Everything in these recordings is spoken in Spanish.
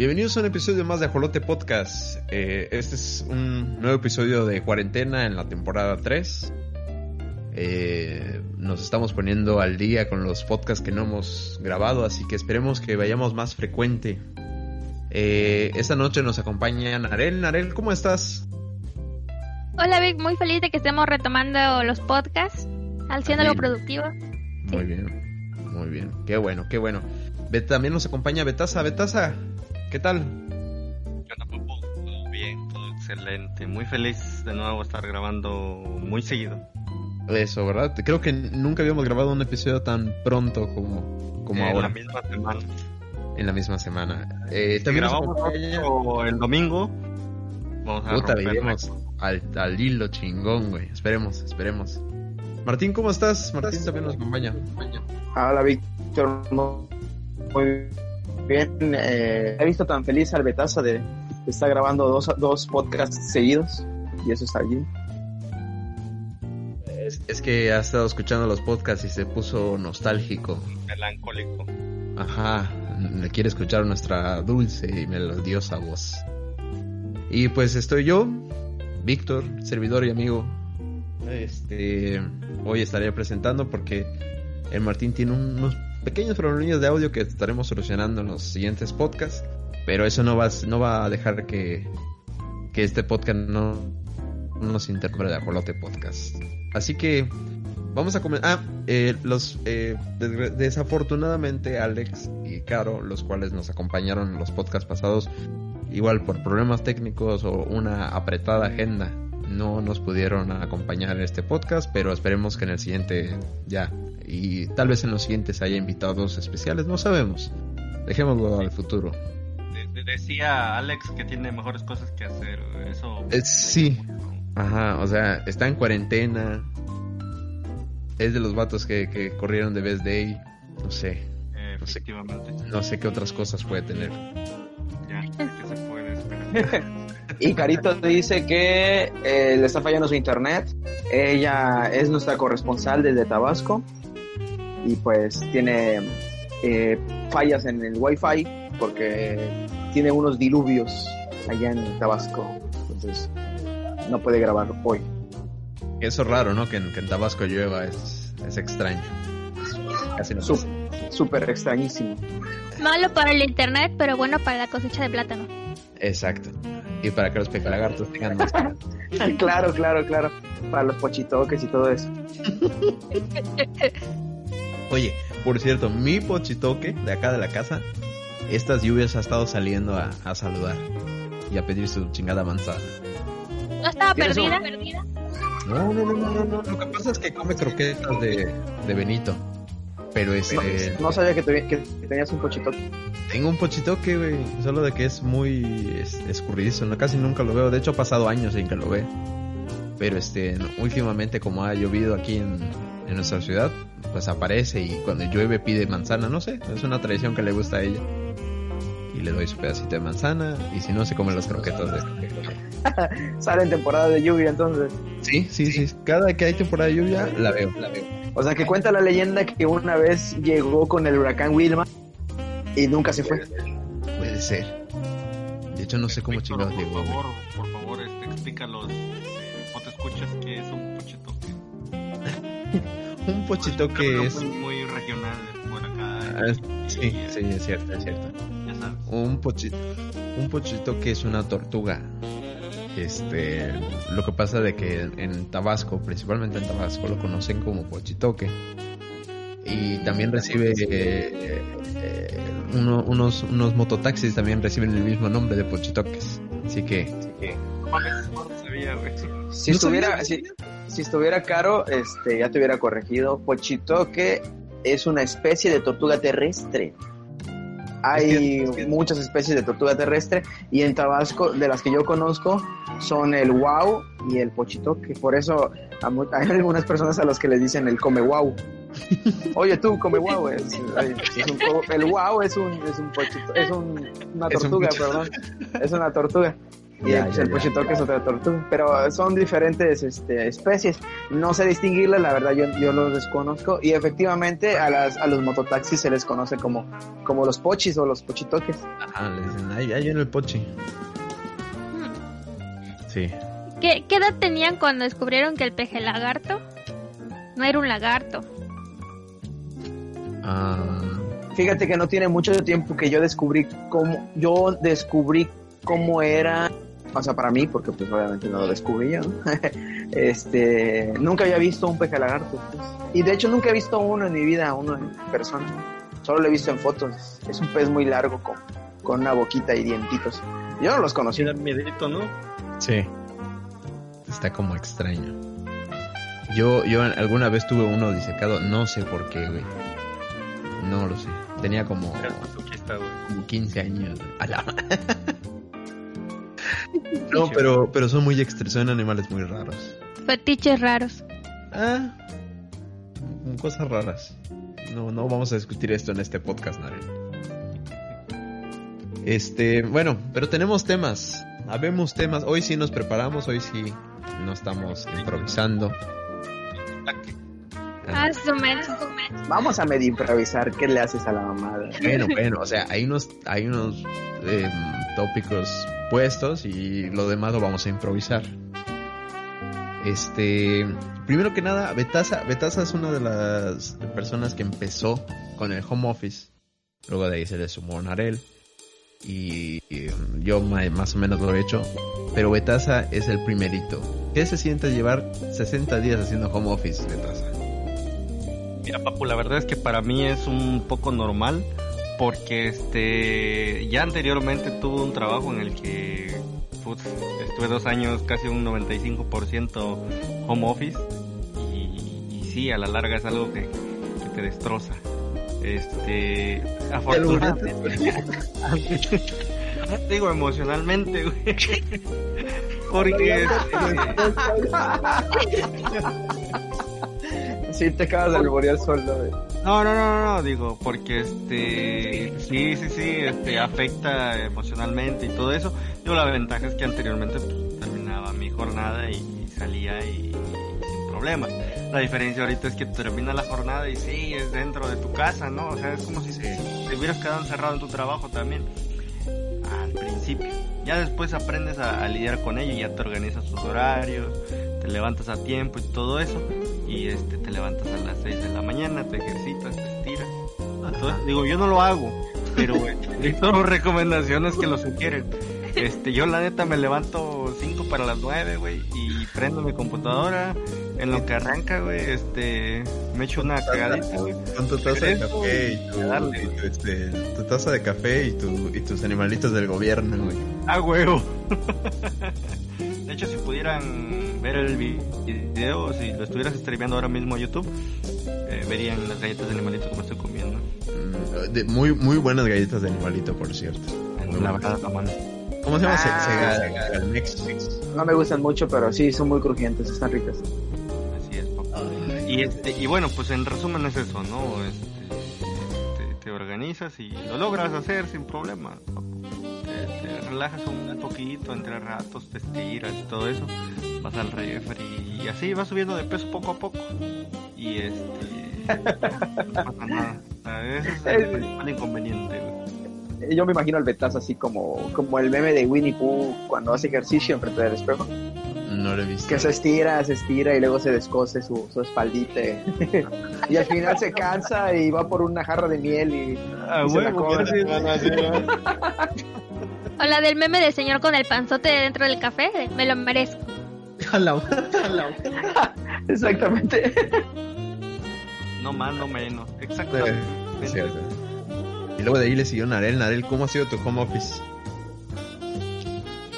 Bienvenidos a un episodio más de Ajolote Podcast. Eh, este es un nuevo episodio de cuarentena en la temporada 3. Eh, nos estamos poniendo al día con los podcasts que no hemos grabado, así que esperemos que vayamos más frecuente. Eh, esta noche nos acompaña Narel. Narel, ¿cómo estás? Hola Vic, muy feliz de que estemos retomando los podcasts, haciendo algo productivo. Muy bien, muy bien, qué bueno, qué bueno. También nos acompaña Betasa. Betasa, ¿qué tal? Todo bien, todo excelente. Muy feliz de nuevo estar grabando muy seguido. Eso, ¿verdad? Creo que nunca habíamos grabado un episodio tan pronto como, como ahora. En la misma semana. En la misma semana. Eh, también grabamos el domingo. Vamos a Puta, al, al hilo chingón, güey. Esperemos, esperemos. Martín, ¿cómo estás? Martín también nos acompaña. Hola, Víctor. Muy bien. Eh, he visto tan feliz al Betaza de, estar grabando dos, dos podcasts seguidos y eso está bien. Es, que ha estado escuchando los podcasts y se puso nostálgico. Melancólico. Ajá, le quiere escuchar nuestra dulce y melodiosa voz. Y pues estoy yo, Víctor, servidor y amigo. Este, hoy estaré presentando porque el Martín tiene unos pequeños problemas de audio que estaremos solucionando en los siguientes podcasts, pero eso no va, no va a dejar que, este podcast no, nos interprete de Ajolote Podcast. Así que vamos a comenzar. Ah, eh, los eh, desafortunadamente Alex y Caro, los cuales nos acompañaron en los podcasts pasados, igual por problemas técnicos o una apretada agenda, no nos pudieron acompañar en este podcast, pero esperemos que en el siguiente ya y tal vez en los siguientes haya invitados especiales, no sabemos. Dejémoslo al futuro. decía Alex que tiene mejores cosas que hacer, eso. Eh, sí, ajá, o sea, está en cuarentena. Es de los vatos que, corrieron de Best Day, no sé. Efectivamente. No sé, qué otras cosas puede tener. Ya, ¿qué se puede esperar? y Carito dice que eh, le está fallando su internet. Ella es nuestra corresponsal desde Tabasco y pues tiene eh, fallas en el wifi porque tiene unos diluvios allá en Tabasco. Entonces no puede grabar hoy. Eso es raro, ¿no? Que en, Tabasco llueva, es, es extraño. Casi no Súper extrañísimo. Malo para el internet, pero bueno para la cosecha de plátano. Exacto. Y para que los pecalagartos tengan más. claro, claro, claro. Para los pochitoques y todo eso. Oye, por cierto, mi pochitoque de acá de la casa, estas lluvias ha estado saliendo a, saludar y a pedir su chingada manzana. ¿No estaba perdida? perdida? No, no, no, no, no, Lo que pasa es que come croquetas de, de Benito. Pero este. No, sabía que, tenías un pochitoque. Tengo un pochitoque, güey. Solo de que es muy escurridizo. No, casi nunca lo veo. De hecho, ha pasado años sin que lo ve. Pero este, últimamente, como ha llovido aquí en, en nuestra ciudad, pues aparece y cuando llueve pide manzana, no sé, es una tradición que le gusta a ella. Y le doy su pedacito de manzana y si no se comen las croquetas de... Sale en temporada de lluvia entonces. Sí, sí, sí, cada que hay temporada de lluvia la veo, la veo. O sea que cuenta la leyenda que una vez llegó con el huracán Wilma y nunca se fue. Puede ser. De hecho no sé cómo chingados llegó. Por favor, por favor, este, explícalos, eh, o te escuchas que es un pochitoque. un pochito que es muy regional por acá. Ah, sí, sí, es cierto, es cierto. Un pochito, un pochito que es una tortuga. Este, lo que pasa de que en Tabasco, principalmente en Tabasco, lo conocen como pochitoque. Y también recibe eh, eh, unos, unos mototaxis también reciben el mismo nombre de pochitoques. Así que, así que si estuviera, si, si estuviera caro, este, ya te hubiera corregido. Pochitoque es una especie de tortuga terrestre. Hay muchas especies de tortuga terrestre y en Tabasco, de las que yo conozco, son el wow y el pochitoque. Por eso hay algunas personas a las que les dicen el come wow. Oye tú, come wow. Es, el wow es un, es un pochito, es un, una tortuga, perdón. Es una tortuga. Y Ya, pues, ya, el ya. pochitoque es otra tortuga. Pero son diferentes este, especies. No sé distinguirlas, la verdad yo, yo los desconozco. Y efectivamente a, las, a los mototaxis se les conoce como, como los pochis o los pochitoques. Ajá, le dicen, ahí, ahí en el pochi. Sí. ¿Qué, ¿Qué edad tenían cuando descubrieron que el peje lagarto no era un lagarto? Ah, Fíjate que no tiene mucho tiempo que yo descubrí cómo, yo descubrí cómo era, o sea, para mí, porque pues obviamente no lo descubrí yo, ¿no? este, nunca había visto un peje lagarto. pues. Y de hecho nunca he visto uno en mi vida, uno en persona. Solo lo he visto en fotos. Es un pez muy largo con, con una boquita y dientitos. Yo no los conocí. Da miedito, ¿no? sí. Está como extraño. Yo, yo alguna vez tuve uno disecado, no sé por qué, güey. No lo sé. Tenía como, como 15 años. A la- no, pero, pero son muy extra, son animales muy raros. Fetiches raros. Ah, cosas raras. No, no vamos a discutir esto en este podcast, Naren. Este, bueno, pero tenemos temas. Habemos temas. Hoy sí nos preparamos, hoy sí no estamos improvisando. Ah, su. Vamos a medio improvisar. ¿Qué le haces a la mamada? bueno, bueno, o sea, hay unos, hay unos em, tópicos puestos y lo demás lo vamos a improvisar. Este, primero que nada, Betasa, Betasa es una de las personas que empezó con el home office. Luego de ahí se le sumó Narel. Y, y, um, yo más o menos lo he hecho. Pero Betasa es el primerito. ¿Qué se siente llevar 60 días haciendo home office, Betasa? Mira, Papu, la verdad es que para mí es un poco normal porque este ya anteriormente tuve un trabajo en el que putz, estuve dos años, casi un 95% home office y, y sí, a la larga es algo que, que te destroza. Este, afortunadamente, digo emocionalmente, güey. Porque Sí, te acabas de alborear solo. No, no, no, no, digo, porque este, sí, sí, sí, este, afecta emocionalmente y todo eso. Yo la ventaja es que anteriormente pues, terminaba mi jornada y, salía y, sin problemas. La diferencia ahorita es que termina la jornada y sí, es dentro de tu casa, ¿no? O sea, es como si te hubieras quedado encerrado en tu trabajo también. Al principio. Ya después aprendes a, a lidiar con ello y ya te organizas tus horarios, te levantas a tiempo y todo eso. Y este, te levantas a las 6 de la mañana, te ejercitas, te estiras. Entonces, digo, yo no lo hago, pero son recomendaciones que lo sugieren. Este, yo la neta me levanto 5 para las 9, güey, y prendo mi computadora. En lo que arranca, güey, este, me echo una cagadita, güey. Con tu taza de café y tu, darle. y tu, este, tu taza de café y, tu, y tus animalitos del gobierno, güey. A huevo. De hecho, si pudieran ver el vi- video, si lo estuvieras streameando ahora mismo a YouTube, eh, verían las galletas de animalito como estoy comiendo. Mm, de- muy, muy buenas galletas de animalito, por cierto. Mano. ¿Cómo se llama? Se- Ah. Sega- Segalmex. No me gustan mucho, pero sí, son muy crujientes, están ricas. Así es, papá. Y, este, y bueno, pues en resumen es eso, ¿no? Este, te, te organizas y lo logras hacer sin problema. papu. Relajas un poquito, entre ratos, te estiras y todo eso. Vas al refri y así vas subiendo de peso poco a poco. Y este. no pasa nada. A veces es el principal inconveniente, güey. Eh, Yo me imagino al Betaz así como, como el meme de Winnie Pooh cuando hace ejercicio enfrente del espejo. No lo he visto. Que se estira, se estira y luego se descose su, su espaldita. y al final se cansa y va por una jarra de miel y, Ah, y se la gracias. O la del meme del señor con el panzote dentro del café. de, Me lo merezco. Exactamente. No más, no menos. Eh, Exactamente. cierto. Y luego de ahí le siguió Narel. Narel, ¿cómo ha sido tu home office?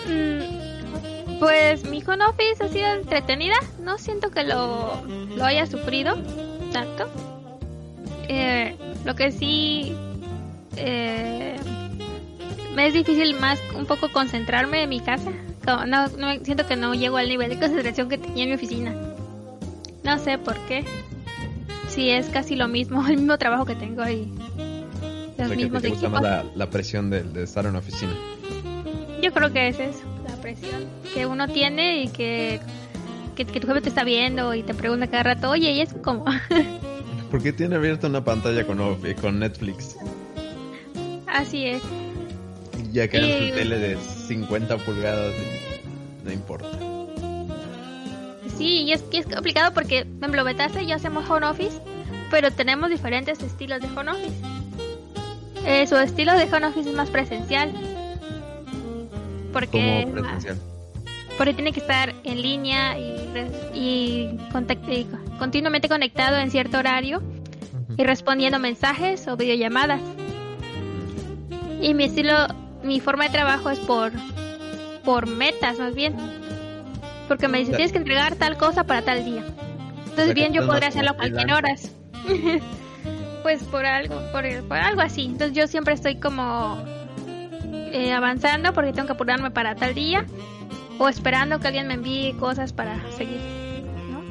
Mm, Pues mi home office ha sido entretenida. No siento que lo, lo haya sufrido tanto. Eh, lo que sí eh, me es difícil más un poco concentrarme en mi casa. Como no, no- siento que no llego al nivel de concentración que tenía en mi oficina. No sé por qué. Si es casi lo mismo, el mismo trabajo que tengo y los O sea, que mismos te gusta equipos. más la, la presión de, de estar en una oficina. Yo creo que es eso, la presión que uno tiene y que, que, que tu jefe te está viendo y te pregunta cada rato, oye, ¿y es como? ¿Por qué tiene abierta una pantalla con, con Netflix? Así es. Ya que Y- su tele de 50 pulgadas, y no importa. Sí, y es que es complicado porque en Blobetaza y yo hacemos home office, pero tenemos diferentes estilos de home office. Eh, su estilo de home office es más presencial. Porque, presencial. porque tiene que estar en línea y, y, contact- y continuamente conectado en cierto horario y respondiendo mensajes o videollamadas. Y mi estilo, mi forma de trabajo es por, por metas más bien. Porque me dice, Ya. tienes que entregar tal cosa para tal día. Entonces bien, yo podría hacerlo a cualquier horas. pues por algo, por, por algo así. Entonces yo siempre estoy como eh, avanzando porque tengo que apurarme para tal día. O esperando que alguien me envíe cosas para seguir. ¿no?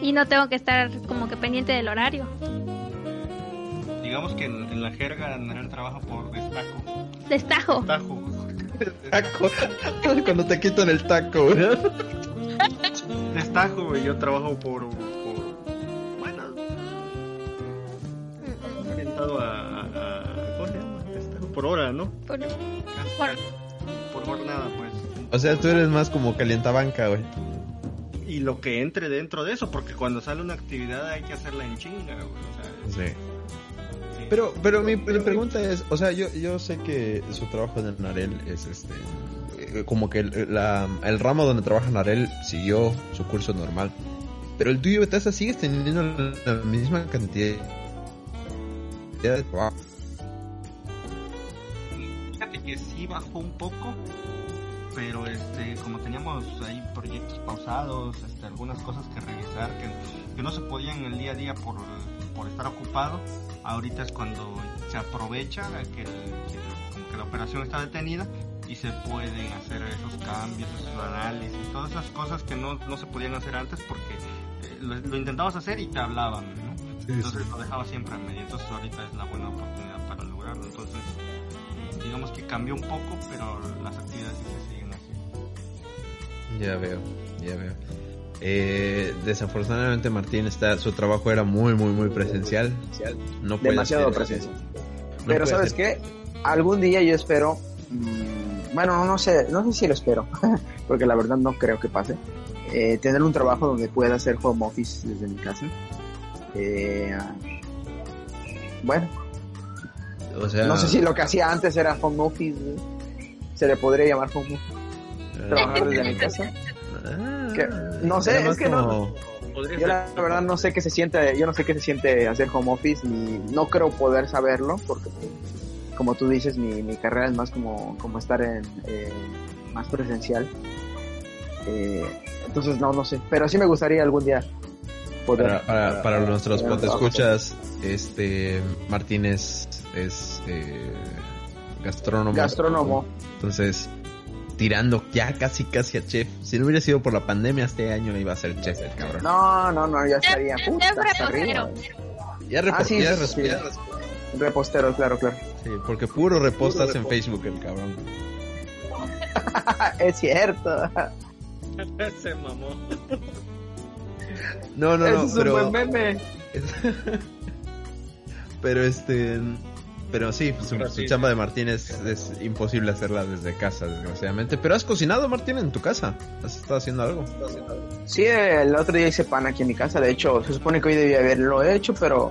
Y no tengo que estar como que pendiente del horario. Digamos que en, en la jerga Narel trabaja por destajo. Destajo. Tajo. Taco. Cuando te quitan el taco, ¿verdad? Destajo, güey. Yo trabajo por. por bueno, orientado a, a- a- ¿Cómo se llama? Destajo por hora, ¿no? Por- Por-. Por jornada, pues. O sea, tú eres más como calientabanca, güey. Y lo que entre dentro de eso, porque cuando sale una actividad hay que hacerla en chinga, güey. O sea, Sí. Pero, pero mi, pregunta es, o sea, yo, yo sé que su trabajo en Narel es este, eh, como que el, la- el ramo donde trabaja Narel siguió su curso normal. Pero el tuyo, Bethesda, sigues teniendo la misma cantidad de trabajo. Fíjate que sí bajó un poco, pero este, como teníamos ahí proyectos pausados, este, algunas cosas que revisar que, que no se podían en el día a día por, por estar ocupado, ahorita es cuando se aprovecha que, el- que- como que la operación está detenida y se pueden hacer esos cambios, esos análisis, todas esas cosas que no, no se podían hacer antes porque eh, lo, lo intentabas hacer y te hablaban, ¿no? Entonces lo dejaba siempre a medio. Entonces ahorita es la buena oportunidad para lograrlo. Entonces, eh, digamos que cambió un poco, pero las actividades sí se siguen haciendo. Ya veo, ya veo. Eh, desafortunadamente Martín está, su trabajo era muy, muy, muy presencial. No puede Demasiado hacer- presencia. no Pero ¿sabes qué? Algún día yo espero, mm, bueno, no, no sé, no sé si lo espero, porque la verdad no creo que pase, eh, tener un trabajo donde pueda hacer home office desde mi casa. Eh, bueno, O sea, no sé si lo que hacía antes era home office, ¿eh? se le podría llamar home office, trabajar desde mi casa. Ah, Que- no sé, es que no- como- Podría Yo la verdad no sé qué se siente, yo no sé qué se siente hacer home office ni no creo poder saberlo porque como tú dices mi, mi carrera es más como, como estar en eh, más presencial. Eh, entonces no, no sé, pero sí me gustaría algún día poder. Para, para, para nuestros tener un trabajo. escuchas, este Martínez es eh, gastrónomo. Gastrónomo. Entonces, tirando ya casi casi a chef. Si no hubiera sido por la pandemia, este año iba a ser chef el cabrón. No, no, no, ya estaría. Puta, arriba. Ya repo- Ah, sí, ya sí, Repostero, claro, claro. sí, porque puro repostas en Facebook el cabrón. es cierto. Se mamó. No, no, no, es pero un buen meme. pero este pero sí, su, Pero su sí, chamba sí. de Martín es, es imposible hacerla desde casa, desgraciadamente. Pero has cocinado, Martín, en tu casa. ¿Has estado haciendo algo? Sí, el otro día hice pan aquí en mi casa. De hecho, se supone que hoy debía haberlo hecho, pero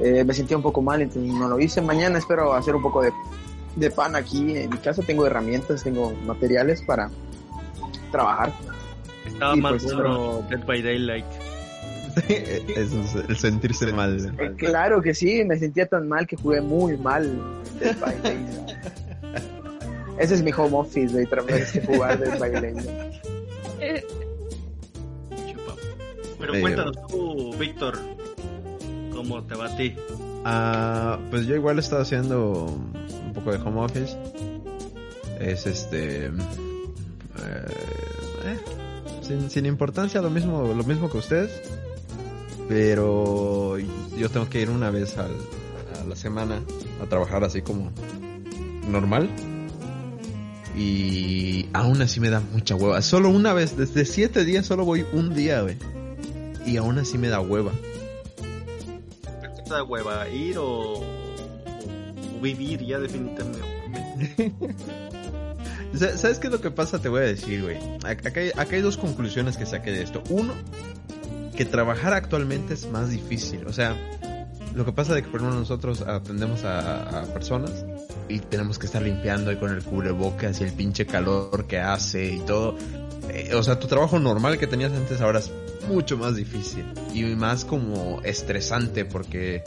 eh, me sentía un poco mal, entonces no lo hice. Mañana espero hacer un poco de, de pan aquí en mi casa. Tengo herramientas, tengo materiales para trabajar. Estaba Y más pues, bueno Dead by Daylight. Eso es el sentirse mal. Eh, claro que sí, me sentía tan mal que jugué muy mal. Dead by Daylight. Ese es mi home office, de vez que jugar Dead by Daylight. Eh. Pero Medio. cuéntanos tú, Víctor, ¿cómo te va a ti? Ah, pues yo igual he estado haciendo un poco de home office. Es este. eh, eh, sin, sin importancia, lo mismo, lo mismo que ustedes. Pero yo tengo que ir una vez al- a la semana a trabajar así como normal. Y aún así me da mucha hueva. Solo una vez, desde siete días solo voy un día, güey. Y aún así me da hueva. ¿Qué te da hueva? ¿Ir o, o vivir ya definitivamente? Sa- ¿Sabes qué es lo que pasa? Te voy a decir, güey. Ac- Acá hay, acá hay dos conclusiones que saqué de esto. Uno, que trabajar actualmente es más difícil. O sea, lo que pasa es que ejemplo nosotros atendemos a, a personas y tenemos que estar limpiando y con el cubrebocas y el pinche calor que hace y todo. Eh, o sea, tu trabajo normal que tenías antes ahora es mucho más difícil y más como estresante porque,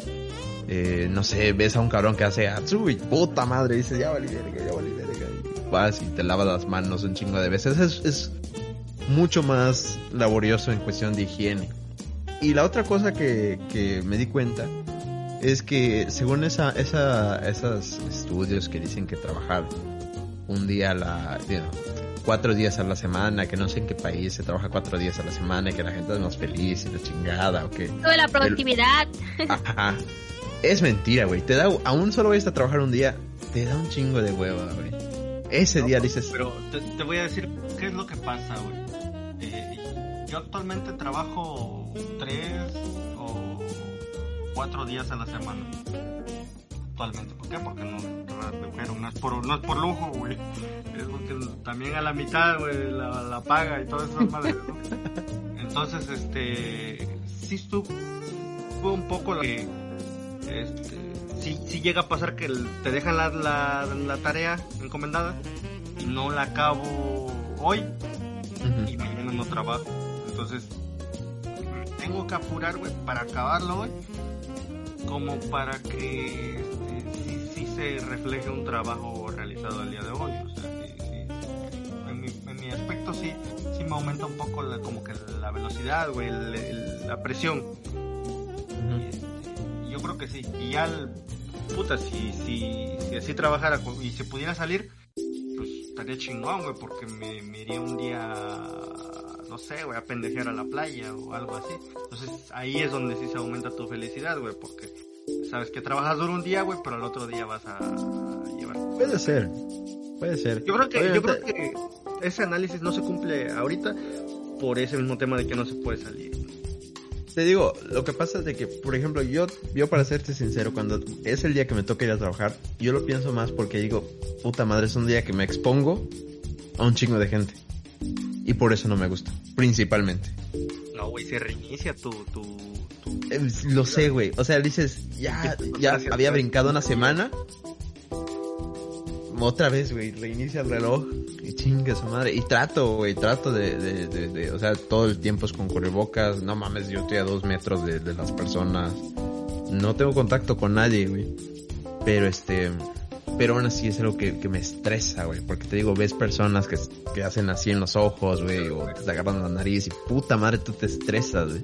eh, no sé, ves a un cabrón que hace Atsu y puta madre, dices, ya vale verga, ya vale verga. Y vas y te lavas las manos un chingo de veces. Es, es mucho más laborioso en cuestión de higiene. Y la otra cosa que, que me di cuenta es que según esa, esa, esos estudios que dicen que trabajar un día a la, digo, cuatro días a la semana, que no sé en qué país se trabaja cuatro días a la semana y que la gente es más feliz y la chingada o que Toda la productividad. Ajá. Es mentira, güey. Te da, aún solo vayas a trabajar un día, te da un chingo de hueva, güey. Ese No, día dices, Pero te, te voy a decir qué es lo que pasa, güey. Yo actualmente trabajo tres o cuatro días a la semana. Actualmente, ¿por qué? Porque no, pero no es por, no es por lujo, güey. Es porque también a la mitad, güey, la, la paga y todas esas madres, ¿no? Entonces, este, sí estuvo un poco que, este, sí, sí llega a pasar que te dejan la, la, la tarea encomendada y no la acabo hoy ujú, y mañana no trabajo. Entonces, tengo que apurar, güey, para acabarlo hoy, como para que este, sí, sí se refleje un trabajo realizado el día de hoy. O sea, sí, sí. En, mi, en mi aspecto sí, sí me aumenta un poco la, como que la velocidad, güey, la presión. Y, este, yo creo que sí. Y ya, el- puta, si, si, si así trabajara y se pudiera salir, pues estaría chingón, güey, porque me, me iría un día, no sé, güey, a pendejear a la playa o algo así. Entonces ahí es donde sí se aumenta tu felicidad, güey, porque sabes que trabajas duro un día, güey, pero el otro día vas a llevar. Puede ser. Puede ser. Yo creo que, yo creo que ese análisis no se cumple ahorita por ese mismo tema de que no se puede salir. Te digo, lo que pasa es de que, por ejemplo, yo, yo para serte sincero, cuando es el día que me toca ir a trabajar, yo lo pienso más porque digo, puta madre, es un día que me expongo a un chingo de gente. Y por eso no me gusta, principalmente. No, güey, se reinicia tu, tu, tu Eh, Lo sé, güey. O sea, dices, ya, ya había brincado una semana. Otra vez, güey, reinicia el reloj y chinga su madre. Y trato, güey, trato de, de, de, de- o sea, todo el tiempo es con cubrebocas. No mames, yo estoy a dos metros de, de las personas. No tengo contacto con nadie, güey. Pero este, pero aún así es algo que, que me estresa, güey. Porque te digo, ves personas que, que hacen así en los ojos, güey, o que se agarran la nariz y puta madre, tú te estresas, güey.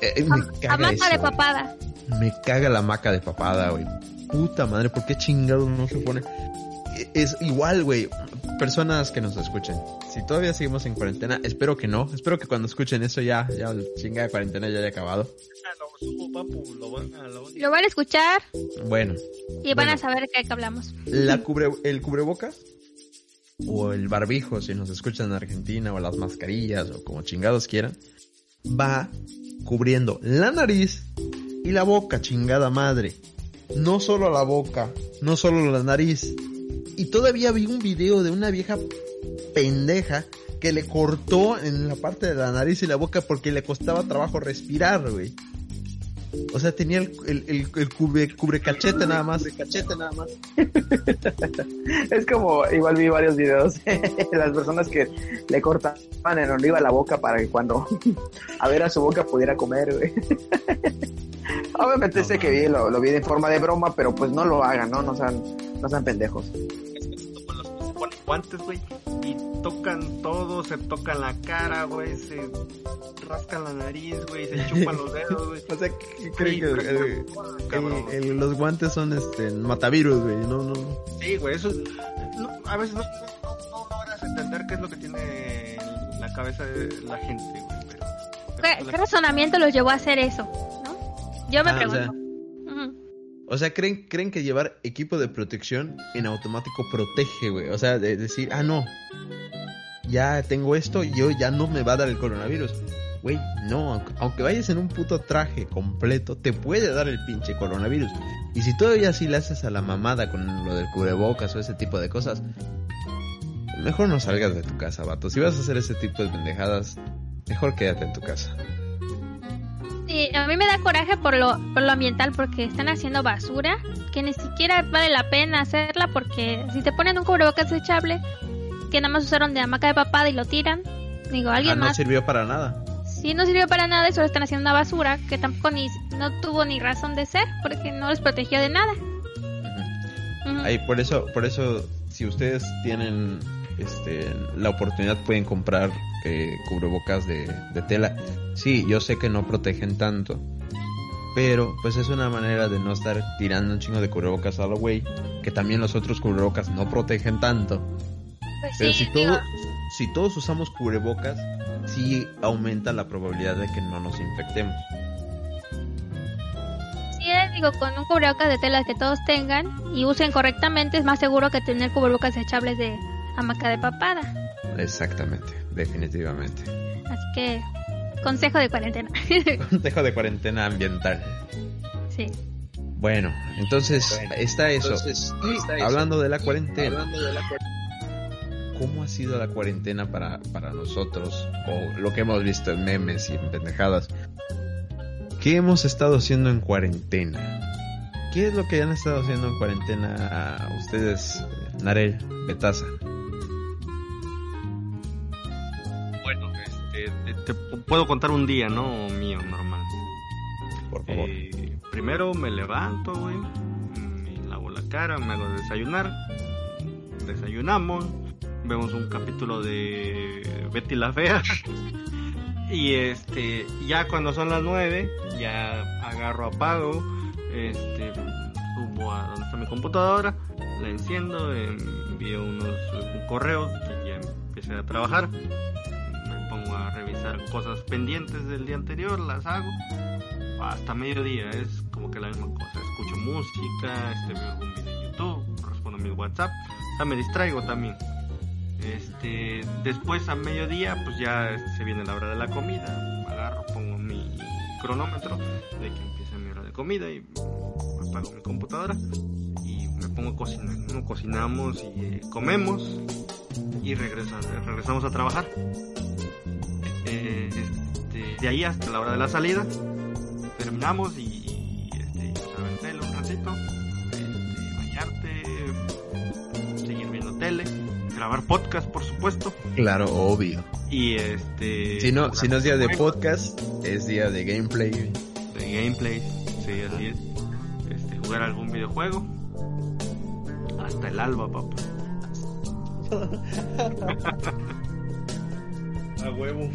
Eh, eh, me caga Hamaca eso, de güey. papada. Me caga la maca de papada, güey. Puta madre, ¿por qué chingados no se pone? E- Es igual, güey. Personas que nos escuchen. Si todavía seguimos en cuarentena, espero que no. Espero que cuando escuchen eso ya, ya la chinga de cuarentena ya haya acabado. Ah, subo, papu, lo van a, lo van a- Lo van a escuchar Bueno, y van Bueno. a saber de qué hablamos. la cubre, el cubrebocas o el barbijo, si nos escuchan en Argentina, o las mascarillas, o como chingados quieran, va cubriendo la nariz y la boca, chingada madre. No solo la boca, no solo la nariz. Y todavía vi un video de una vieja pendeja que le cortó en la parte de la nariz y la boca porque le costaba trabajo respirar, güey. O sea, tenía el, el, el, el cubre, cubre cachete nada más. cachete nada más. Es como, igual vi varios videos, las personas que le cortaban en oliva la boca para que cuando a ver a su boca pudiera comer, güey. Obviamente No sé que vi, lo, lo vi de forma de broma, pero pues no lo hagan, ¿no? No sean, no sean pendejos. Ponen guantes, güey, y tocan todo, se tocan la cara, güey, se rascan la nariz, güey, se chupan los dedos, güey. O sea, ¿qué creen Sí, que pero- el- Cabrón. el- el- los guantes son este matavirus, güey? No, no. Sí, güey, eso es- no, a veces no, no, no logras entender qué es lo que tiene en la cabeza de la gente, güey. Pero, ¿Qué, qué razonamiento los llevó a hacer eso? ¿no? Yo me Ah, o pregunto. sea, Ujú. O sea, ¿creen, creen que llevar equipo de protección en automático protege, güey. O sea, de decir, ah, no, ya tengo esto, yo ya no me va a dar el coronavirus. Güey, no, aunque vayas en un puto traje completo, te puede dar el pinche coronavirus. Y si todavía así le haces a la mamada con lo del cubrebocas o ese tipo de cosas, mejor no salgas de tu casa, vato. Si vas a hacer ese tipo de pendejadas, mejor quédate en tu casa. Sí, a mí me da coraje por lo, por lo ambiental porque están haciendo basura que ni siquiera vale la pena hacerla porque si te ponen un cubrebocas desechable que nada más usaron de hamaca de papada y lo tiran, digo, alguien Ah, no más. sirvió para nada. Sí, no sirvió para nada y solo están haciendo una basura que tampoco ni no tuvo ni razón de ser porque no les protegió de nada. Ujú. Ahí, por eso, por eso, si ustedes tienen este, la oportunidad, pueden comprar eh, cubrebocas de, de tela. Sí, yo sé que no protegen tanto, pero pues es una manera de no estar tirando un chingo de cubrebocas a la güey, que también los otros cubrebocas no protegen tanto. Pues Pero sí, si, todo, si todos usamos cubrebocas, sí aumenta la probabilidad de que no nos infectemos. sí, eh, digo, con un cubrebocas de tela que todos tengan y usen correctamente es más seguro que tener cubrebocas desechables de hamaca de papada. Exactamente, definitivamente. Así que, consejo de cuarentena. Consejo de cuarentena ambiental. sí. Bueno, entonces Bueno, está eso. entonces, Y está eso. hablando de la cuarentena, Hablando de la cuarentena. ¿cómo ha sido la cuarentena para, para nosotros? O lo que hemos visto en memes y en pendejadas. ¿Qué hemos estado haciendo en cuarentena? ¿Qué es lo que han estado haciendo en cuarentena ustedes, eh, Narel, Betaza? Te, puedo contar un día, ¿no? Mío, normal. Por favor. Eh, primero me levanto, güey. Me lavo la cara, me hago desayunar. Desayunamos. Vemos un capítulo de Betty la Fea. y este, ya cuando son las nueve, ya agarro, apago. Este, subo a donde está mi computadora. La enciendo, envío unos correos y ya empecé a trabajar. Revisar cosas pendientes del día anterior, las hago hasta mediodía es como que la misma cosa. Escucho música, este, veo algún video en YouTube, respondo mi WhatsApp, o sea, me distraigo también. Este, después a mediodía, pues ya se viene la hora de la comida, agarro, pongo mi cronómetro de que empieza mi hora de comida y apago mi computadora y me pongo a cocinar. ¿no? Cocinamos y eh, comemos y regresa- regresamos a trabajar. Este, de ahí hasta la hora de la salida terminamos y, y, este, un ratito, este, bañarte, seguir viendo tele, grabar podcast por supuesto Claro, obvio. y este Si no, si no es día de podcast, es día de gameplay. de gameplay, sí así es, este, jugar algún videojuego hasta el alba papá. A huevo.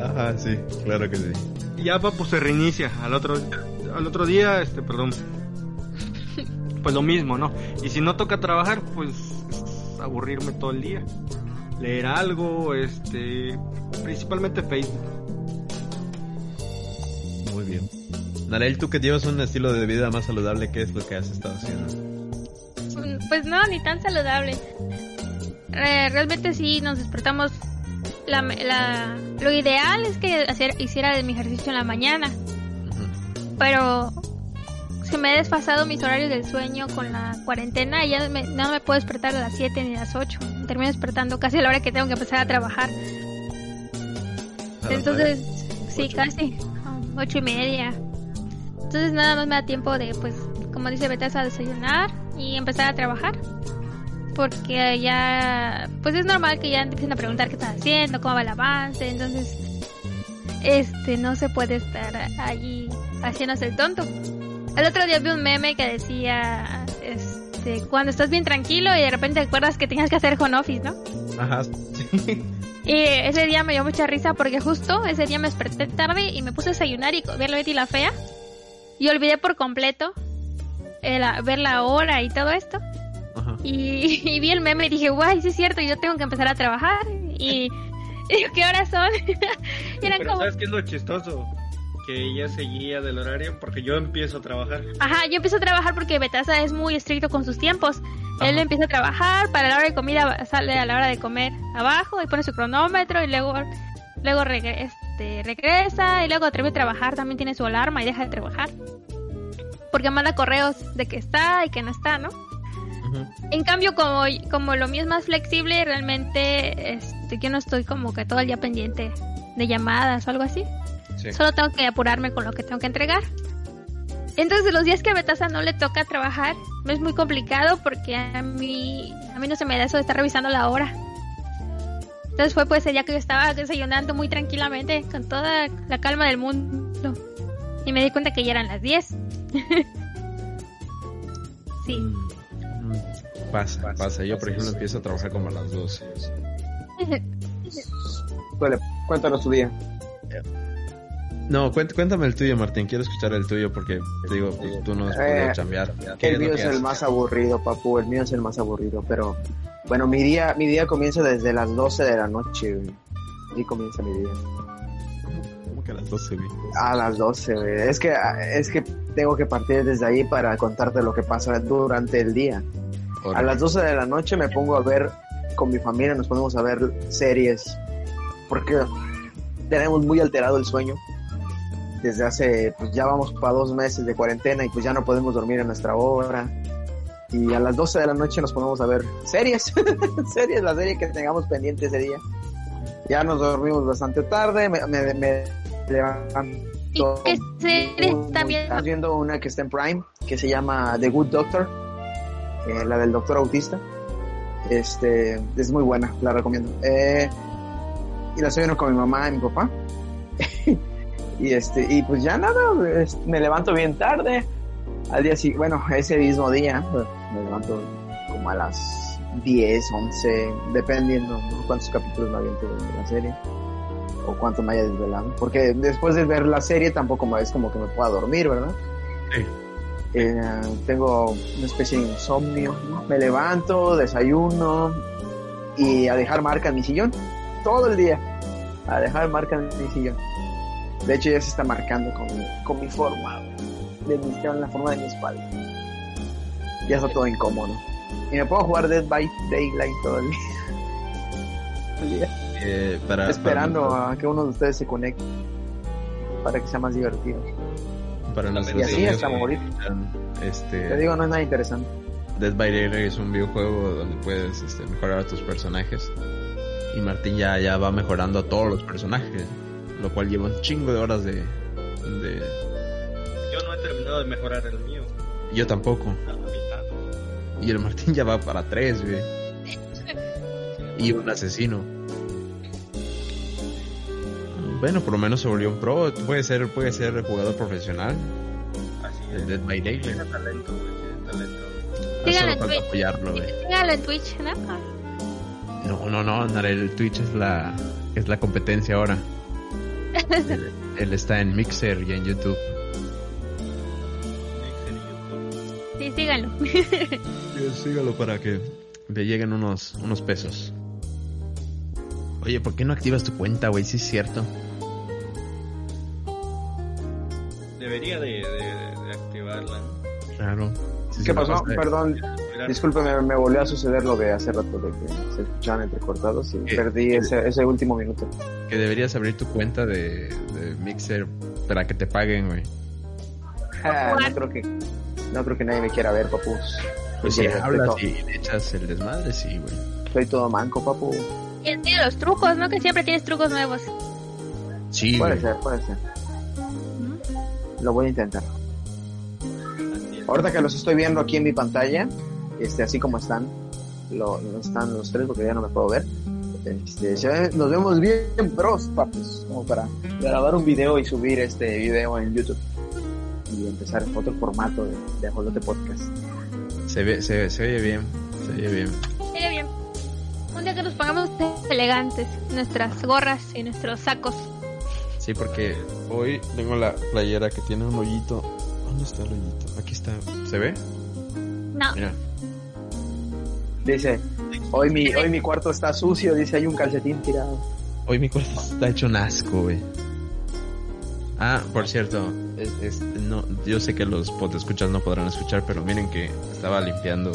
Ajá, sí, claro que sí. Y ya pues se reinicia al otro al otro día, este, perdón. Pues lo mismo, ¿no? Y si no toca trabajar, pues es aburrirme todo el día. Leer algo, este, principalmente Facebook. Muy bien. Narel, tú que llevas un estilo de vida más saludable, ¿qué es lo que has estado haciendo? Pues no, ni tan saludable. Eh, realmente sí nos despertamos. La, la- lo ideal es que hacer, hiciera mi ejercicio en la mañana, pero se me ha desfasado mis horarios del sueño con la cuarentena y ya me- no me puedo despertar a las 7 ni a las 8. Termino despertando casi a la hora que tengo que empezar a trabajar. A Entonces, sí, Ocho. casi. Ocho y media. Entonces nada más me da tiempo de, pues, como dice Betasa, desayunar y empezar a trabajar. Porque ya, pues es normal que ya empiecen a preguntar qué estás haciendo, cómo va el avance. Entonces, este, no se puede estar allí haciéndose el tonto. El otro día vi un meme que decía, este, cuando estás bien tranquilo y de repente te acuerdas que tenías que hacer home office, ¿no? Ajá, sí. Y ese día me dio mucha risa porque justo ese día me desperté tarde y me puse a desayunar y ver la Betty la Fea. Y olvidé por completo el, ver la hora y todo esto. Y, y vi el meme y dije, guay, sí es cierto, yo tengo que empezar a trabajar. Y, y digo, ¿qué horas son? y eran Pero como... ¿sabes qué es lo chistoso? que ella seguía del horario porque yo empiezo a trabajar. Ajá, yo empiezo a trabajar porque Betasa es muy estricto con sus tiempos. Él empieza a trabajar, para la hora de comida sale a la hora de comer abajo y pone su cronómetro y luego luego este, regresa y luego termina de trabajar, también tiene su alarma y deja de trabajar. Porque manda correos de que está y que no está, ¿no? En cambio, como, como lo mío es más flexible, realmente este, yo no estoy como que todo el día pendiente de llamadas o algo así. Solo tengo que apurarme con lo que tengo que entregar. Entonces, los días que a Betasa no le toca trabajar, es muy complicado porque a mí, a mí no se me da eso de estar revisando la hora. Entonces fue pues el día que yo estaba desayunando muy tranquilamente, con toda la calma del mundo. Y me di cuenta que ya eran las 10. sí. Pasa, pasa. Yo, por ejemplo, empiezo a trabajar como a las 12. Vale, cuéntanos tu día. No, cuéntame el tuyo, Martín. Quiero escuchar el tuyo porque, te digo, pues, tú no has podido eh, chambear. El mío es el más aburrido, papu. El mío es el más aburrido. Pero, bueno, mi día, mi día comienza desde las 12 de la noche, Y comienza mi día. ¿Cómo que a las 12, güey? A las 12, güey. Es que, es que tengo que partir desde ahí para contarte lo que pasa durante el día. A las 12 de la noche me pongo a ver con mi familia, nos ponemos a ver series. Porque tenemos muy alterado el sueño desde hace, pues ya vamos para dos meses de cuarentena y pues ya no podemos dormir a nuestra hora. Y a las 12 de la noche nos ponemos a ver series, series, la serie que tengamos pendiente ese día. Ya nos dormimos bastante tarde, me, me, me levanto. ¿Y qué está viendo? Estás viendo una que está en Prime, que se llama The Good Doctor, eh, la del doctor autista. Este, es muy buena, la recomiendo. Eh, y la estoy viendo con mi mamá y mi papá. Y este, y pues ya nada, me levanto bien tarde. Al día siguiente, bueno, ese mismo día, pues, me levanto como a las 10, 11, dependiendo cuántos capítulos me aviento de la serie o cuánto me haya desvelado. Porque después de ver la serie tampoco es como que me pueda dormir, ¿verdad? Sí. Eh, tengo una especie de insomnio. Me levanto, desayuno y a dejar marca en mi sillón. Todo el día. A dejar marca en mi sillón. De hecho ya se está marcando con, con mi forma, de mi, en la forma de mi espalda. Ya está todo incómodo. Y me puedo jugar Dead by Daylight todo el día. Eh, para, Esperando a que uno de ustedes se conecte para que sea más divertido. Para y así hasta morir. Este, Te digo, no es nada interesante. Dead by Daylight es un videojuego donde puedes este, mejorar a tus personajes. Y Martín ya, ya va mejorando a todos los personajes lo cual lleva un chingo de horas de, de... Yo no he terminado de mejorar el mío. Yo tampoco. A la mitad. Y el Martín ya va para tres, güey. y un asesino. Bueno, por lo menos se volvió un pro. Puede ser, puede ser jugador profesional. Así El es. Dead by Daylight. Tiene talento, güey, tiene talento. Síganlo Solo en falta Twitch. apoyarlo, güey. Síganlo en Twitch, ¿no? No, no, no, el Twitch es la, es la competencia ahora. él, él está en Mixer y en YouTube. Sí, síganlo. Sígalo para que le lleguen unos, unos pesos. Oye, ¿por qué no activas tu cuenta, güey? Sí es cierto. Debería de, de, de activarla. ¿no? Claro. Sí, ¿Qué pasó? pasa. Perdón, discúlpeme, me volvió a suceder lo de hace rato de que se escuchaban entrecortados y ¿Qué? perdí ¿Qué? ese, ese último minuto. Que deberías abrir tu cuenta de, de Mixer para que te paguen, güey. Ah, no creo que no creo que nadie me quiera ver, papus. Pues si hablas y le echas el desmadre, sí, güey. Soy todo manco, papu. Y tiene los trucos, ¿no? Que siempre tienes trucos nuevos. Sí, Puede güey. ser, puede ser. Lo voy a intentar. Ahorita que los estoy viendo aquí en mi pantalla, este, así como están, lo, están los tres porque ya no me puedo ver. Este, se ve- nos vemos bien pros, papus, como para grabar un video y subir este video en YouTube y empezar otro formato de, de Ajolote Podcast. Se, ve, se, se oye bien. Se oye bien. Sigue bien. Un día que nos pongamos elegantes, nuestras gorras y nuestros sacos. Sí, porque hoy tengo la playera que tiene un hoyito. ¿Dónde está el hoyito? Aquí está. ¿Se ve? No, Mira. Dice, hoy mi, hoy mi cuarto está sucio, dice, hay un calcetín tirado. Hoy mi cuarto está hecho un asco, güey. Ah, por cierto, es, es- no, yo sé que los escuchas no podrán escuchar, pero miren que estaba limpiando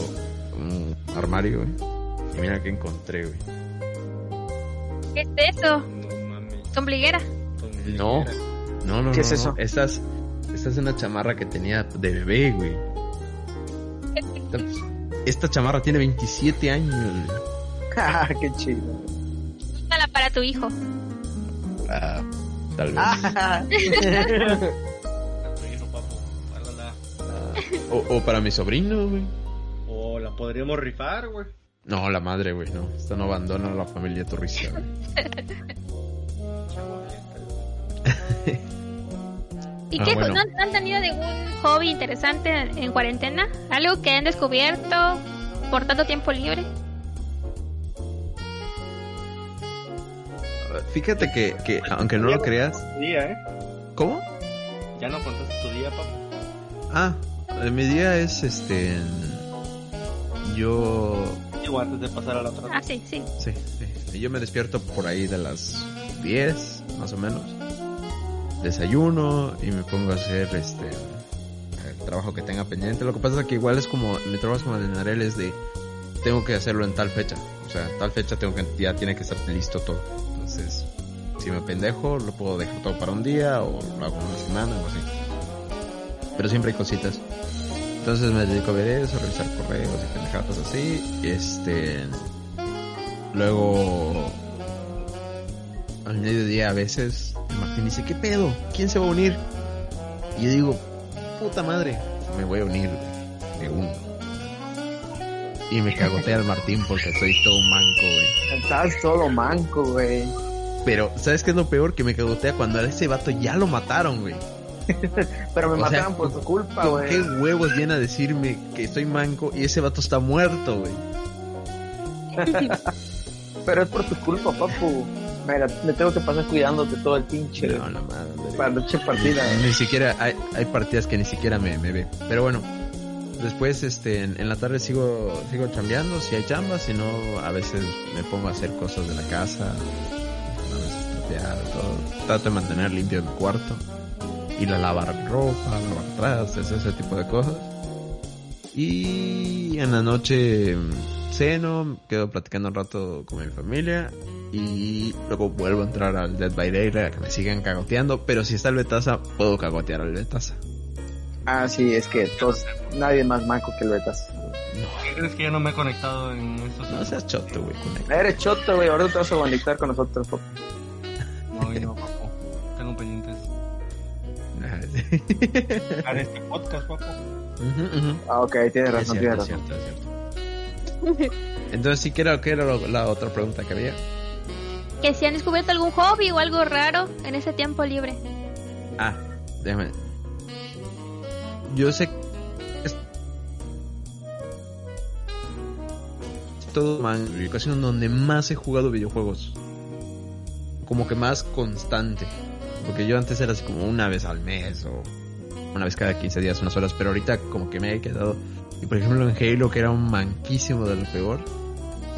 un armario, güey. Y mira que encontré, güey. ¿Qué es eso? No mames. Ombliguera. No, no, no. ¿Qué no, es eso? no. Esta es, esta es una chamarra que tenía de bebé, güey. Esta, esta chamarra tiene 27 años, güey. Qué chido. Úsala para tu hijo. Ah, tal vez. Ah, Tu hijo, papu, guárdala. O, o para mi sobrino, güey. O la podríamos rifar, güey. No, la madre, güey, no. Esta no abandona a la familia turista, güey. ¿Y Ah, qué? bueno. ¿No, no han tenido ningún hobby interesante en, en cuarentena? ¿Algo que han descubierto por tanto tiempo libre? Fíjate que, que aunque no lo creas, Tu día, ¿eh? ¿cómo? Ya no contaste tu día, papu. Ah, eh, mi día es este. Yo. Digo, antes de pasar a la otra. Ah, sí, sí. Sí, sí. Yo me despierto por ahí de las 10, más o menos. Desayuno y me pongo a hacer este. El trabajo que tenga pendiente. Lo que pasa es que igual es como. Mi trabajo es como en Arel es de. Tengo que hacerlo en tal fecha. O sea, tal fecha tengo que, ya tiene que estar listo todo. Entonces, si me pendejo, lo puedo dejar todo para un día o lo hago una semana o así. Pero siempre hay cositas. Entonces me dedico a ver eso, revisar correos y pendejadas así. Este. Luego. Al mediodía a veces. Martín dice: ¿Qué pedo? ¿Quién se va a unir? Y yo digo: Puta madre, me voy a unir de uno. Y me cagotea al Martín porque soy todo manco, güey. Estás todo manco, güey. Pero, ¿sabes qué es lo peor? Que me cagotea cuando a ese vato ya lo mataron, güey. Pero me O sea, mataron por tu culpa, ¿Con güey. qué huevos viene a decirme que estoy manco y ese vato está muerto, güey? Pero es por tu culpa, papu. Mira, me tengo que pasar cuidándote todo el pinche. No, no madre. Para la noche partida. Ni siquiera, hay, hay partidas que ni siquiera me, me ve. Pero bueno, después este, en, en la tarde sigo, sigo chambeando, si hay chamba, si no, a veces me pongo a hacer cosas de la casa, a veces trapear, todo. Trato de mantener limpio mi cuarto, ir a lavar ropa, lavar trastes, ese tipo de cosas. Y en la noche ceno, quedo platicando un rato con mi familia y luego vuelvo a entrar al Dead by Daylight a que me sigan cagoteando, pero si está el Betaza, puedo cagotear al Betaza. Ah, sí, es que todos, nadie más manco que el Betas. No, Es que ya no me he conectado en estos. no seas choto, güey. Eres choto, güey. Ahora te vas a conectar con nosotros, papu. No, y no, papu. Tengo pendientes. Sí. Para este podcast, papu. Ah, ok, tienes Es razón, tienes es razón. cierto, es cierto. Entonces, sí, ¿qué era, qué era lo- la otra pregunta que había? Que si han descubierto algún hobby o algo raro en ese tiempo libre. Ah, déjame. Yo sé. Es todo man, la ocasión donde más he jugado videojuegos. Como que más constante. Porque yo antes era así como una vez al mes o una vez cada 15 días, unas horas. Pero ahorita como que me he quedado. Y por ejemplo en Halo, que era un manquísimo de lo peor.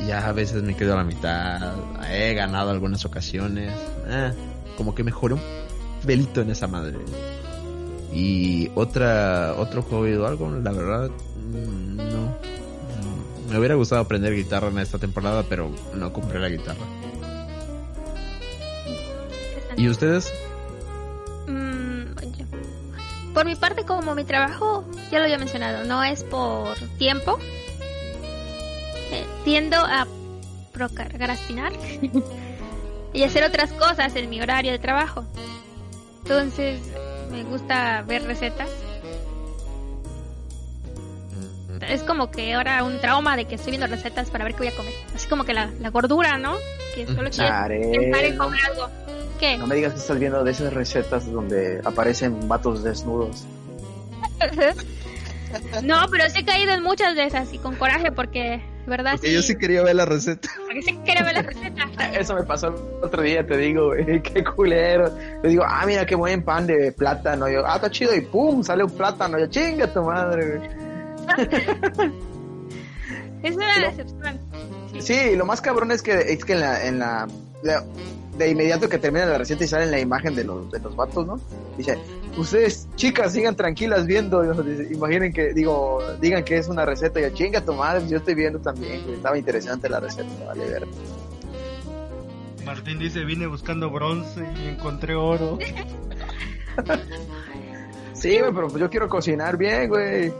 Ya a veces me quedo a la mitad. He ganado algunas ocasiones. Ah, como que mejoré un pelito en esa madre. Y otra, otro hobby o algo, la verdad, mm. No. Me hubiera gustado aprender guitarra en esta temporada, pero no compré la guitarra. ¿Y ustedes? Por mi parte, como mi trabajo, ya lo había mencionado, no es por tiempo. Eh, tiendo a procrastinar y hacer otras cosas en mi horario de trabajo. Entonces, me gusta ver recetas. Es como que ahora un trauma de que estoy viendo recetas para ver qué voy a comer. Así como que la, la gordura, ¿no? Que solo Chare, pensar en comer algo. ¿Qué? no me digas que estás viendo de esas recetas donde aparecen vatos desnudos. No, pero sí he caído en muchas de esas y con coraje porque, ¿verdad? Porque yo sí quería ver la receta. Porque sí quería ver la receta. Eso me pasó el otro día, te digo, güey, qué culero. Le digo, ah, mira qué buen pan de plátano. Yo, ah, está chido, y pum, sale un plátano. Yo, chinga tu madre, güey. Es una decepción. Sí, lo más cabrón es que, es que en la, en la, la- de inmediato que termina la receta y sale la imagen de los, de los vatos, ¿no? Dice, ustedes, chicas, sigan tranquilas viendo. Dice, imaginen que, digo, digan que es una receta. Y yo, chinga tu madre, yo estoy viendo también. Estaba interesante la receta, vale ver. Martín dice, vine buscando bronce y encontré oro. Sí, güey, pero pues yo quiero cocinar bien, güey. Es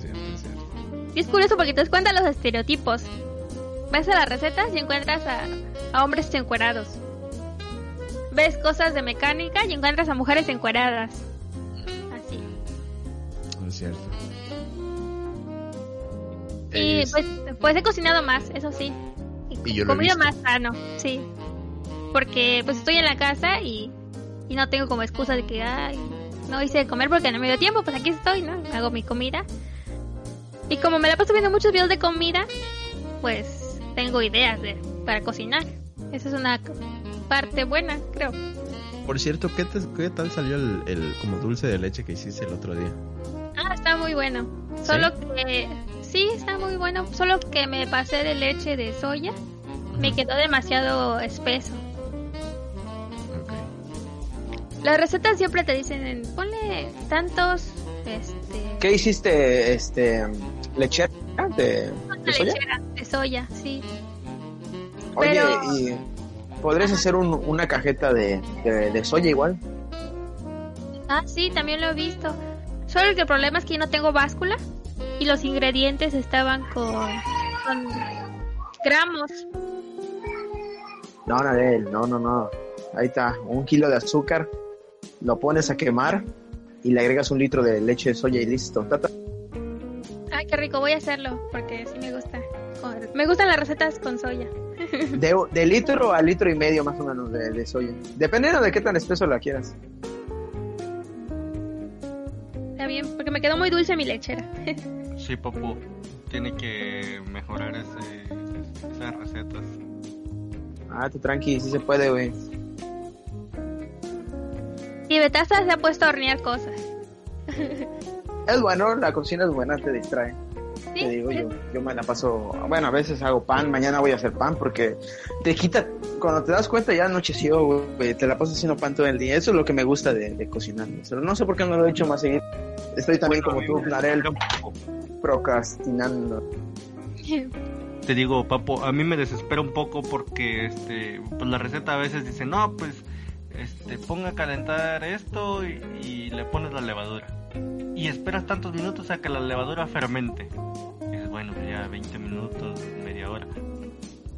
cierto, es cierto. Y es curioso porque te das cuenta de los estereotipos. Ves a las recetas y encuentras a, a hombres encuerados. Ves cosas de mecánica y encuentras a mujeres encueradas. Así. Es cierto. Y Es- pues, pues he cocinado más, eso sí. Y yo lo he comido más sano, sí. Porque pues estoy en la casa y, y no tengo como excusa de que ay, no hice de comer porque no me dio tiempo, pues aquí estoy, ¿no? Hago mi comida. Y como me la paso viendo muchos videos de comida, pues tengo ideas de, para cocinar. Esa es una parte buena, creo. Por cierto, ¿qué, te- qué tal salió el, el como dulce de leche que hiciste el otro día? Ah, está muy bueno. Solo que sí, está muy bueno. Solo que me pasé de leche de soya. Me quedó demasiado espeso. Ok. Las recetas siempre te dicen, ponle tantos, este... ¿Qué hiciste, este, lechera de, una de soya? lechera de soya, sí. Oye, Pero- y podrías hacer un- una cajeta de, de, de soya igual. Ah, sí, también lo he visto. Solo que el problema es que yo no tengo báscula y los ingredientes estaban con, con gramos. No, Nadel, no, no, no. Ahí está, un kilo de azúcar, lo pones a quemar y le agregas un litro de leche de soya y listo. Ay, qué rico, voy a hacerlo porque sí me gusta. Me gustan las recetas con soya. De, de litro a litro y medio más o menos de, de soya. Dependiendo de qué tan espeso la quieras. Está bien, porque me quedó muy dulce mi lechera. Sí, papu. Tiene que mejorar ese, esas recetas. Ah, tú tranqui, sí se puede, güey. y Betasa se ha puesto a hornear cosas. Es bueno, la cocina es buena, te distrae. Sí, Te digo, yo, yo me la paso, bueno, a veces hago pan, mañana voy a hacer pan porque te quita, cuando te das cuenta ya anocheció, güey, te la pasas haciendo pan todo el día. Eso es lo que me gusta de, de cocinar. Pero no sé por qué no lo he hecho más seguido. Estoy también Bueno, como tú, Narel, procrastinando. Te digo, papo, a mí me desespera un poco porque este, pues la receta a veces dice, no, pues este, ponga a calentar esto y, y le pones la levadura. Y esperas tantos minutos a que la levadura fermente. Dices, bueno, pues ya 20 minutos, media hora.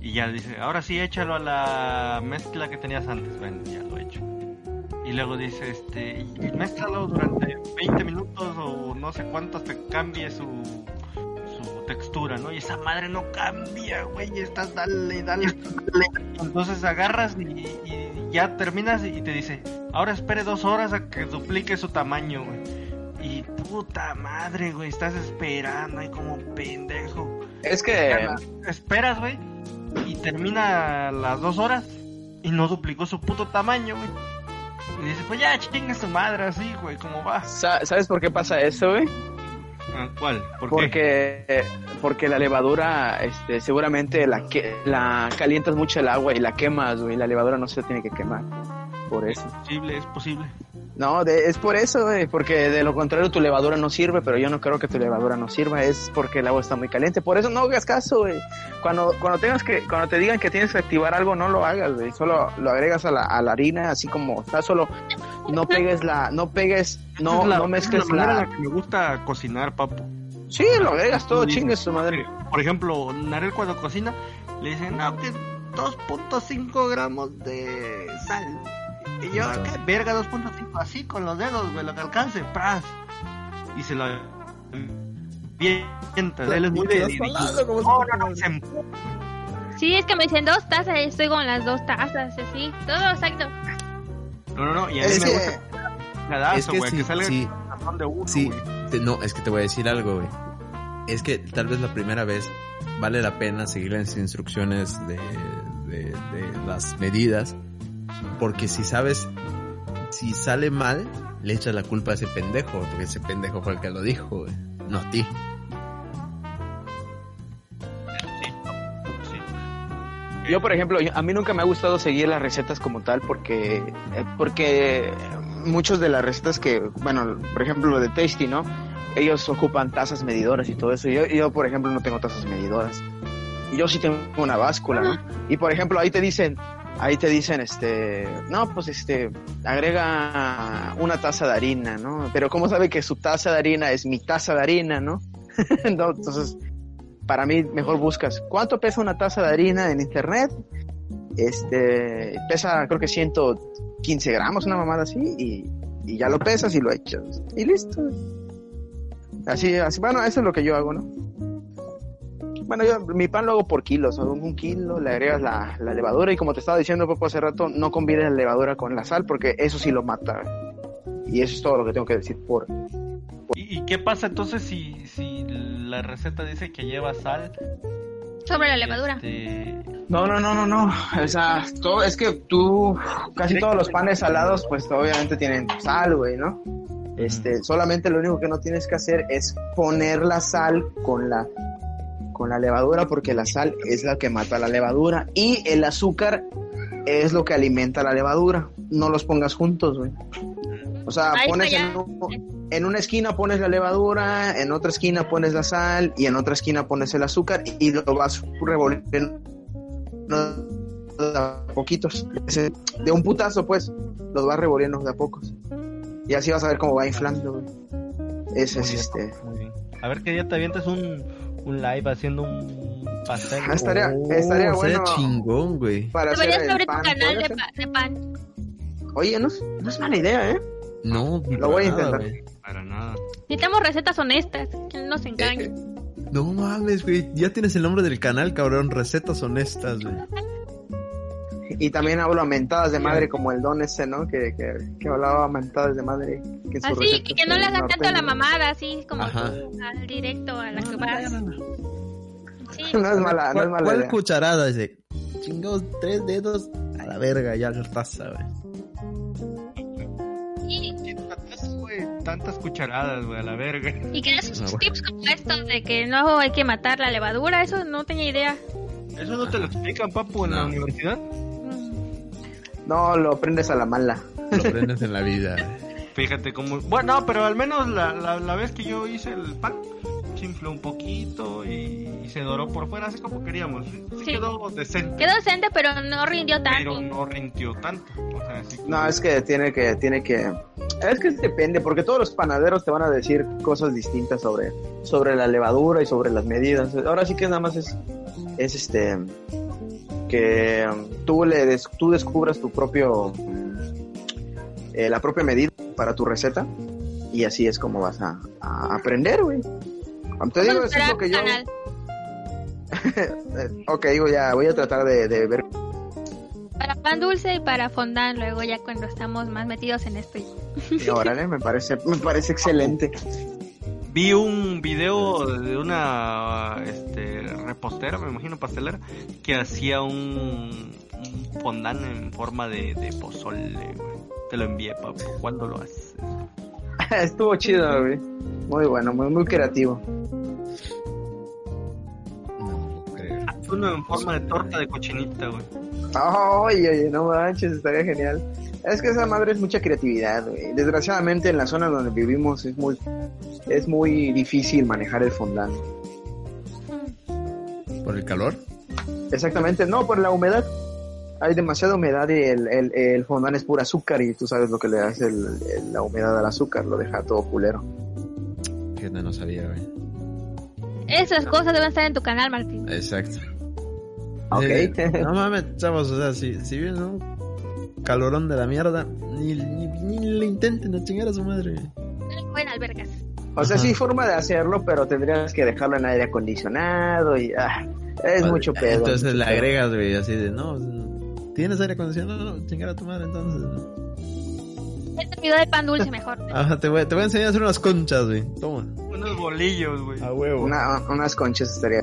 Y ya dice, ahora sí échalo a la mezcla que tenías antes. Bueno, ya lo he hecho. Y luego dice, este, y mézclalo durante 20 minutos o no sé cuántos te cambie su, textura, ¿no? Y esa madre no cambia, güey, estás dale, dale, dale. Entonces agarras y, y ya terminas y te dice, ahora espere dos horas a que duplique su tamaño, güey. Puta madre, güey, estás esperando ahí como pendejo. Es que, Esperas, güey, y termina las dos horas y no duplicó su puto tamaño, güey. Y dice, pues ya chinga su madre así, güey, ¿cómo va? sa- ¿sabes por qué pasa eso, güey? Ah, ¿Cuál? ¿Por qué? Porque, porque la levadura, este, seguramente la, que, la calientas mucho el agua y la quemas, güey. La levadura no se tiene que quemar. Por eso. Es posible, es posible. No, de- es por eso, güey, porque de lo contrario tu levadura no sirve, pero yo no creo que tu levadura no sirva, es porque el agua está muy caliente. Por eso no hagas caso, güey. Cuando, cuando tengas que, cuando te digan que tienes que activar algo, no lo hagas, güey. Solo lo agregas a la, a la harina, así como está, solo no pegues la, no pegues, no, la- no mezcles es la la. la que me gusta cocinar, papu. Sí, lo agregas todo, chingue su madre. Por ejemplo, Narel cuando cocina, le dicen, no, que 2.5 gramos de sal. Y yo, ¿qué verga? 2.5, así con los dedos, güey, lo que alcance, pras. Y se lo vienta. Él es muy de... No, no, no, se Sí, es que me dicen dos tazas y estoy con las dos tazas, así. Todo exacto. No, no, no, y a mí Es me que, gusta Es que que, salga de uno, sí. no, es que te voy a decir algo, güey. Es que tal vez la primera vez vale la pena seguir las instrucciones de, de, de las medidas. Porque si sabes, si sale mal, le echas la culpa a ese pendejo. Porque ese pendejo fue el que lo dijo, güey. No a ti. Yo, por ejemplo, yo- a mí nunca me ha gustado seguir las recetas como tal porque, eh, porque muchos de las recetas que, bueno, por ejemplo, lo de Tasty, ¿no? Ellos ocupan tazas medidoras y todo eso. Yo, yo, por ejemplo, no tengo tazas medidoras. Yo sí tengo una báscula, ¿no? Y, por ejemplo, ahí te dicen, ahí te dicen, este, no, pues, este, agrega una taza de harina, ¿no? Pero ¿cómo sabe que su taza de harina es mi taza de harina, ¿no? No, entonces, para mí mejor buscas cuánto pesa una taza de harina en internet. Este pesa creo que 115 gramos, una mamada así, y, y ya lo pesas y lo echas. Y listo. Así, así, bueno, eso es lo que yo hago, ¿no? Bueno, yo mi pan lo hago por kilos, ¿no? un kilo, le agregas la, la levadura y como te estaba diciendo poco hace rato, no combines la levadura con la sal porque eso sí lo mata. Y eso es todo lo que tengo que decir por... ¿Y, y qué pasa entonces si, si la receta dice que lleva sal? Sobre la levadura. Este, No, no, no, no, no. O sea, todo, es que tú, casi todos los panes salados, pues obviamente tienen sal, güey, ¿no? Este, solamente lo único que no tienes que hacer es poner la sal con la, con la levadura, porque la sal es la que mata la levadura y el azúcar es lo que alimenta la levadura. No los pongas juntos, güey. O sea, Ahí pones en, ya. un- en una esquina pones la levadura, en otra esquina pones la sal y en otra esquina pones el azúcar y lo vas revolviendo de a poquitos. De un putazo, pues, los vas revolviendo de a pocos. Y así vas a ver cómo va inflando, güey. Ese es este. A ver que ya te avientas un, un live haciendo un pastel. Ah, estaría- Oh, estaría sería bueno. chingón, güey. Para Deberías abrir tu pan, canal ¿podría de, pa- de pan. Oye, no, es- no es mala idea, ¿eh? No, Lo voy a nada, intentar. Para nada. Necesitamos recetas honestas, que no nos engañe. Eh, No mames, güey. Ya tienes el nombre del canal, cabrón. Recetas honestas, güey. Y también hablo a mentadas de madre, como el don ese, ¿no? Que, que, que hablaba a mentadas de madre. Que Así, recetas y que no le hagan tanto a la mamada, así como tú, al directo, a la que vas. Sí, No es mala, no es ¿Cuál, mala cuál idea. cucharada? Dice, chingados, tres dedos a la verga, ya raza, güey. y, Tantas, güey, tantas cucharadas, güey, a la verga. y que esos Ah, bueno. tips como estos de que no hay que matar la levadura, eso no tenía idea. ¿Eso no te lo explican, papu, en la universidad? No, lo aprendes a la mala. Lo aprendes en la vida. Fíjate cómo... Bueno, no, pero al menos la, la, la vez que yo hice el pan, se infló un poquito y, y se doró por fuera, así como queríamos. Sí, quedó decente, Quedó decente, pero no rindió pero tanto. no rindió tanto. O sea, así como- No, es que tiene que, tiene que, es que depende, porque todos los panaderos te van a decir cosas distintas sobre, sobre la levadura y sobre las medidas. Ahora sí que nada más es, es este, que tú le des- tú descubras tu propio, eh, la propia medida para tu receta y así es como vas a, a aprender, güey. Te digo, eso es lo que yo, ok, voy a, voy a tratar de, de ver Para pan dulce y para fondant, luego ya cuando estamos más metidos en esto. y órale, me parece, me parece excelente. Vi un video de una este, repostera, me imagino pastelera, que hacía un, un fondant en forma de, de pozole. Te lo envié, papu. ¿Cuándo lo haces? Estuvo chido, güey. Muy bueno, muy, muy creativo. Uno en forma de torta de cochinita, güey. Oye, oye, no manches, estaría genial. Es que esa madre es mucha creatividad, güey. Desgraciadamente en la zona donde vivimos es muy, es muy difícil manejar el fondant. ¿Por el calor? Exactamente, no, por la humedad. Hay demasiada humedad y el, el, el fondant es pura azúcar y tú sabes lo que le hace el- el- la humedad al azúcar, lo deja todo culero. Que no, no sabía, güey. Esas cosas deben estar en tu canal, Martín. Exacto. Ok. Sí, no mames, chavos, o sea, si, si viene un calorón de la mierda, ni, ni, ni le intenten a chingar a su madre. Buenas albergas. O sea, Ajá. sí forma de hacerlo, pero tendrías que dejarlo en aire acondicionado y ah, es mucho pedo. Entonces mucho le pedo. agregas, güey, así de, no, ¿tienes aire acondicionado? No, chingar a tu madre, entonces. Video del pan dulce mejor. Ajá, te voy, te voy a enseñar a hacer unas conchas, güey. Toma. Unos bolillos, güey. A huevo. Una- unas conchas estaría.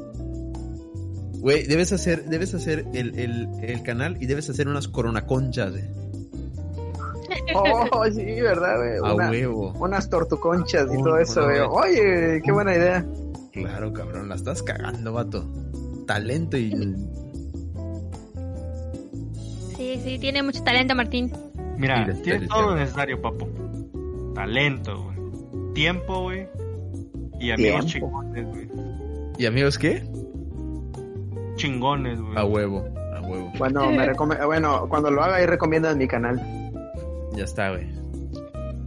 Güey, debes hacer, debes hacer el, el, el canal y debes hacer unas coronaconchas, güey. Oh, sí, ¿verdad, güey? A Una- huevo. unas tortuconchas y todo eso, güey. vez. Oye, qué buena idea. Claro, cabrón, la estás cagando, vato. Talento y Sí, sí, tiene mucho talento Martín. Mira, Sí, tienes el todo lo necesario, papu. Talento, güey. Tiempo, güey. Y amigos Tiempo. chingones, güey. ¿Y amigos qué? Chingones, güey. A huevo, a huevo. Bueno, me bueno, cuando lo haga ahí recomiendan mi canal. Ya está, güey.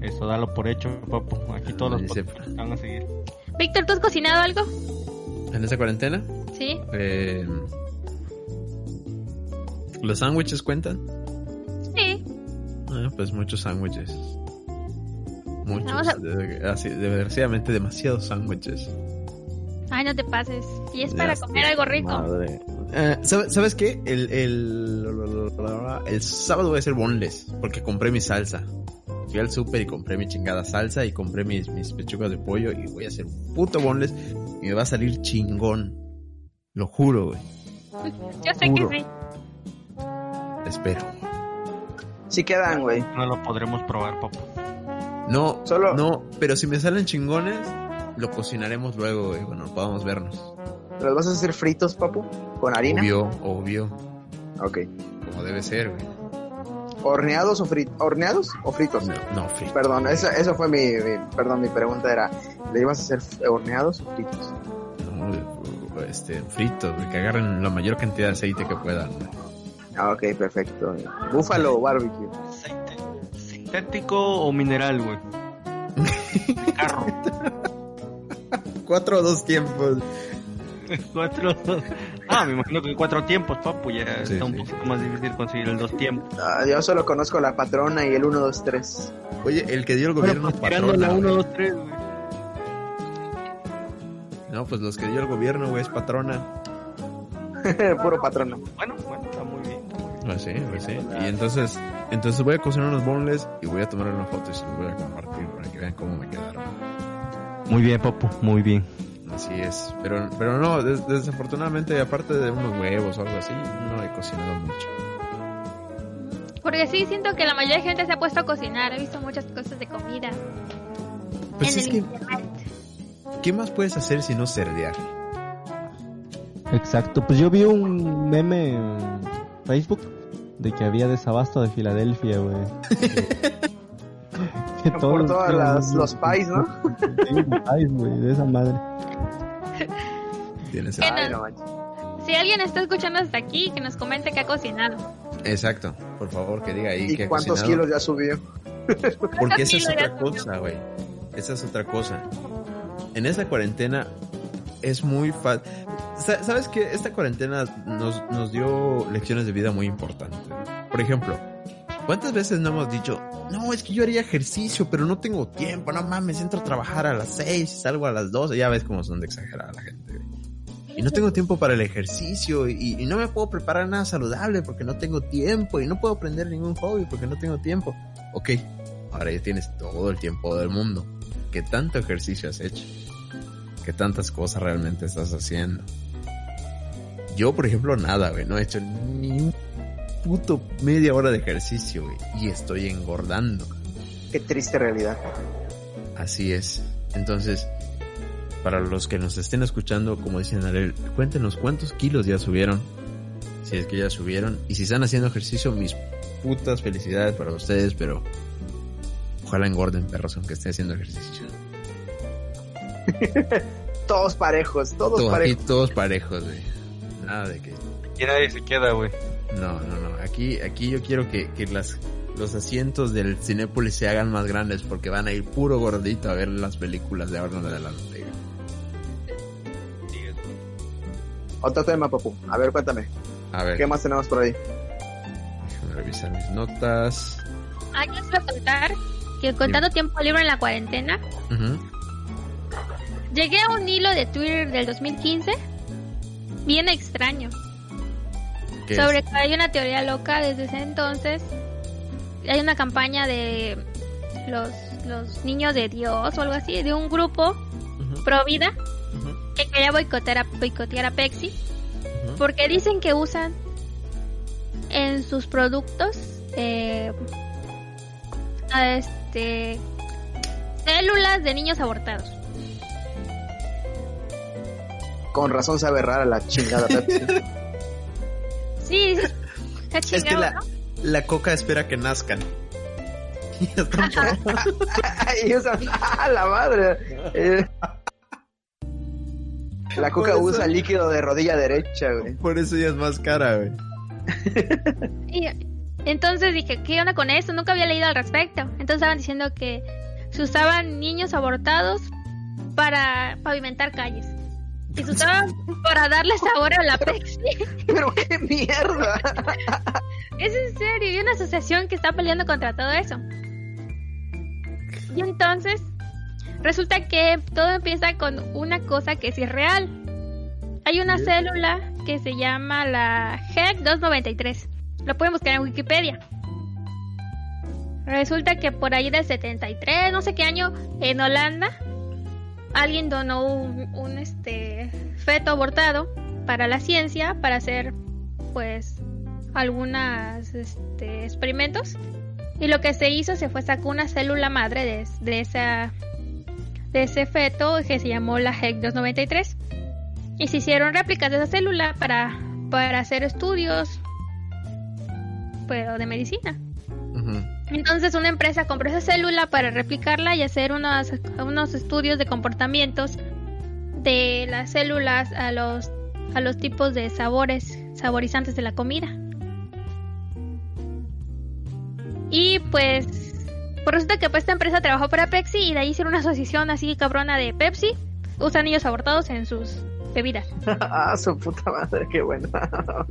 Eso, dalo por hecho, papu. Aquí todos los van a seguir. Víctor, ¿tú has cocinado algo? ¿En esa cuarentena? Sí. Eh, ¿Los sándwiches cuentan? Sí. Ah, pues muchos sándwiches. Muchos. A- desgraciadamente demasiados sándwiches. Ay, no te pases. Y es para comer algo rico. Madre. Eh, ¿sabe- ¿Sabes qué? El, el, el sábado voy a hacer boneless porque compré mi salsa. Fui al súper y compré mi chingada salsa y compré mis, mis pechugas de pollo y voy a hacer un puto boneless y me va a salir chingón. Lo juro, güey. Yo sé Juro. que sí. Espero. Sí quedan, güey. No lo podremos probar, papu. No, Solo- no, pero si me salen chingones, lo cocinaremos luego, güey, cuando podamos vernos. ¿Los vas a hacer fritos, papu? ¿Con harina? Obvio, obvio, Ok. como debe ser, güey. ¿Horneados o fritos? ¿Horneados o fritos? No, no, frito. Perdón, eso, eso fue mi, mi- perdón, mi pregunta era, ¿le ibas a hacer horneados o fritos? No, este, fritos, güey, que agarren la mayor cantidad de aceite que puedan. güey. Ah, ok, perfecto. Búfalo o barbecue. ¿Sintético o mineral, güey? Carro. Cuatro o dos tiempos. Cuatro. Ah, me imagino que cuatro tiempos, papu. Ya Sí, está un sí. poquito más difícil conseguir el dos tiempos. Ah, yo solo conozco la patrona y el 1, 2, 3. Oye, el que dio el gobierno Bueno, es pues, tirando patrona. la uno, güey. dos, tres, güey. No, pues los que dio el gobierno, güey, es patrona. Puro patrona. Bueno, bueno, está muy bien. Pues sí, pues sí. Y entonces, entonces voy a cocinar unos boneless y voy a tomar unas fotos y se los voy a compartir para que vean cómo me quedaron. Muy bien, papu, muy bien. Así es. Pero, pero no, des- desafortunadamente, aparte de unos huevos o algo así, no he cocinado mucho. Porque sí, siento que la mayoría de gente se ha puesto a cocinar. He visto muchas cosas de comida Pues en es el que, internet. ¿qué más puedes hacer si no cerdear? Exacto, pues yo vi un meme en Facebook de que había desabasto de Filadelfia, güey. Por todos tienen las- los pies, ¿no? Pies, güey, de esa madre. Tienes ¿Qué Ay, no? Si alguien está escuchando hasta aquí, que nos comente qué ha cocinado. Exacto, por favor, que diga ahí ¿Y ha cuántos kilos ya subió? Porque esa es otra cosa, güey. Esa es otra cosa. En esta cuarentena es muy fácil. ¿Sabes que Esta cuarentena nos, nos dio lecciones de vida muy importantes. Por ejemplo, ¿cuántas veces no hemos dicho, no, es que yo haría ejercicio, pero no tengo tiempo, no mames, entro a trabajar a las 6 y salgo a las 12? Ya ves cómo son de exagerada la gente. Y no tengo tiempo para el ejercicio y, y no me puedo preparar nada saludable porque no tengo tiempo y no puedo aprender ningún hobby porque no tengo tiempo. Ok, ahora ya tienes todo el tiempo del mundo. ¿Qué tanto ejercicio has hecho? ¿Qué tantas cosas realmente estás haciendo? Yo, por ejemplo, nada, güey. No he hecho ni un puto media hora de ejercicio, güey. Y estoy engordando. Qué triste realidad. Así es. Entonces, para los que nos estén escuchando, como dicen Arel, cuéntenos cuántos kilos ya subieron. Si es que ya subieron. Y si están haciendo ejercicio, mis putas felicidades para ustedes, pero ojalá engorden perros aunque esté haciendo ejercicio. Todos parejos, todos Todos, aquí parejos. todos parejos, güey. Nada de que... Y nadie se queda, güey. No, no, no. Aquí, aquí yo quiero que, que las, los asientos del Cinépolis se hagan más grandes porque van a ir puro gordito a ver las películas de ahora en adelante. Otro tema, papu. A ver, cuéntame. A ver, ¿Qué más tenemos por ahí? déjame revisar mis notas. Ah, yo les voy a contar que contando tiempo libre en la cuarentena, llegué a un hilo de Twitter del 2015, bien extraño, ¿Qué sobre es? que hay una teoría loca desde ese entonces. Hay una campaña de los, los niños de Dios o algo así, de un grupo Ujú, pro vida que quería boicotear a, boicotear a Pepsi porque dicen que usan en sus productos eh, a este células de niños abortados. Con razón sabe rara la chingada Pepsi. Sí, está Es que la, ¿no? la coca espera que nazcan. Y usan, ¡ah, la madre! Eh, la coca eso- usa líquido de rodilla derecha, güey. Por eso ya es más cara, güey. Y entonces dije, ¿qué onda con eso? Nunca había leído al respecto. Entonces estaban diciendo que se usaban niños abortados para pavimentar calles. Y se usaban para darle sabor a la Pepsi. Pero qué mierda. Es en serio, hay una asociación que está peleando contra todo eso. Y entonces, resulta que todo empieza con una cosa que sí es real. Hay una célula que se llama la HEC293. Lo pueden buscar en Wikipedia. Resulta que por ahí del 73, no sé qué año, en Holanda, alguien donó un, este feto abortado para la ciencia, para hacer pues algunas este, experimentos. Y lo que se hizo se fue sacó una célula madre de, de esa de ese feto que se llamó la HEC 293 y se hicieron réplicas de esa célula para para hacer estudios pero de medicina. Ujú. Entonces una empresa compró esa célula para replicarla y hacer unos, unos estudios de comportamientos de las células a los a los tipos de sabores saborizantes de la comida. Y pues, pues resulta que pues, esta empresa trabajó para Pepsi y de ahí hicieron una asociación así cabrona de Pepsi. Usan niños abortados en sus bebidas. ah, su puta madre, qué buena.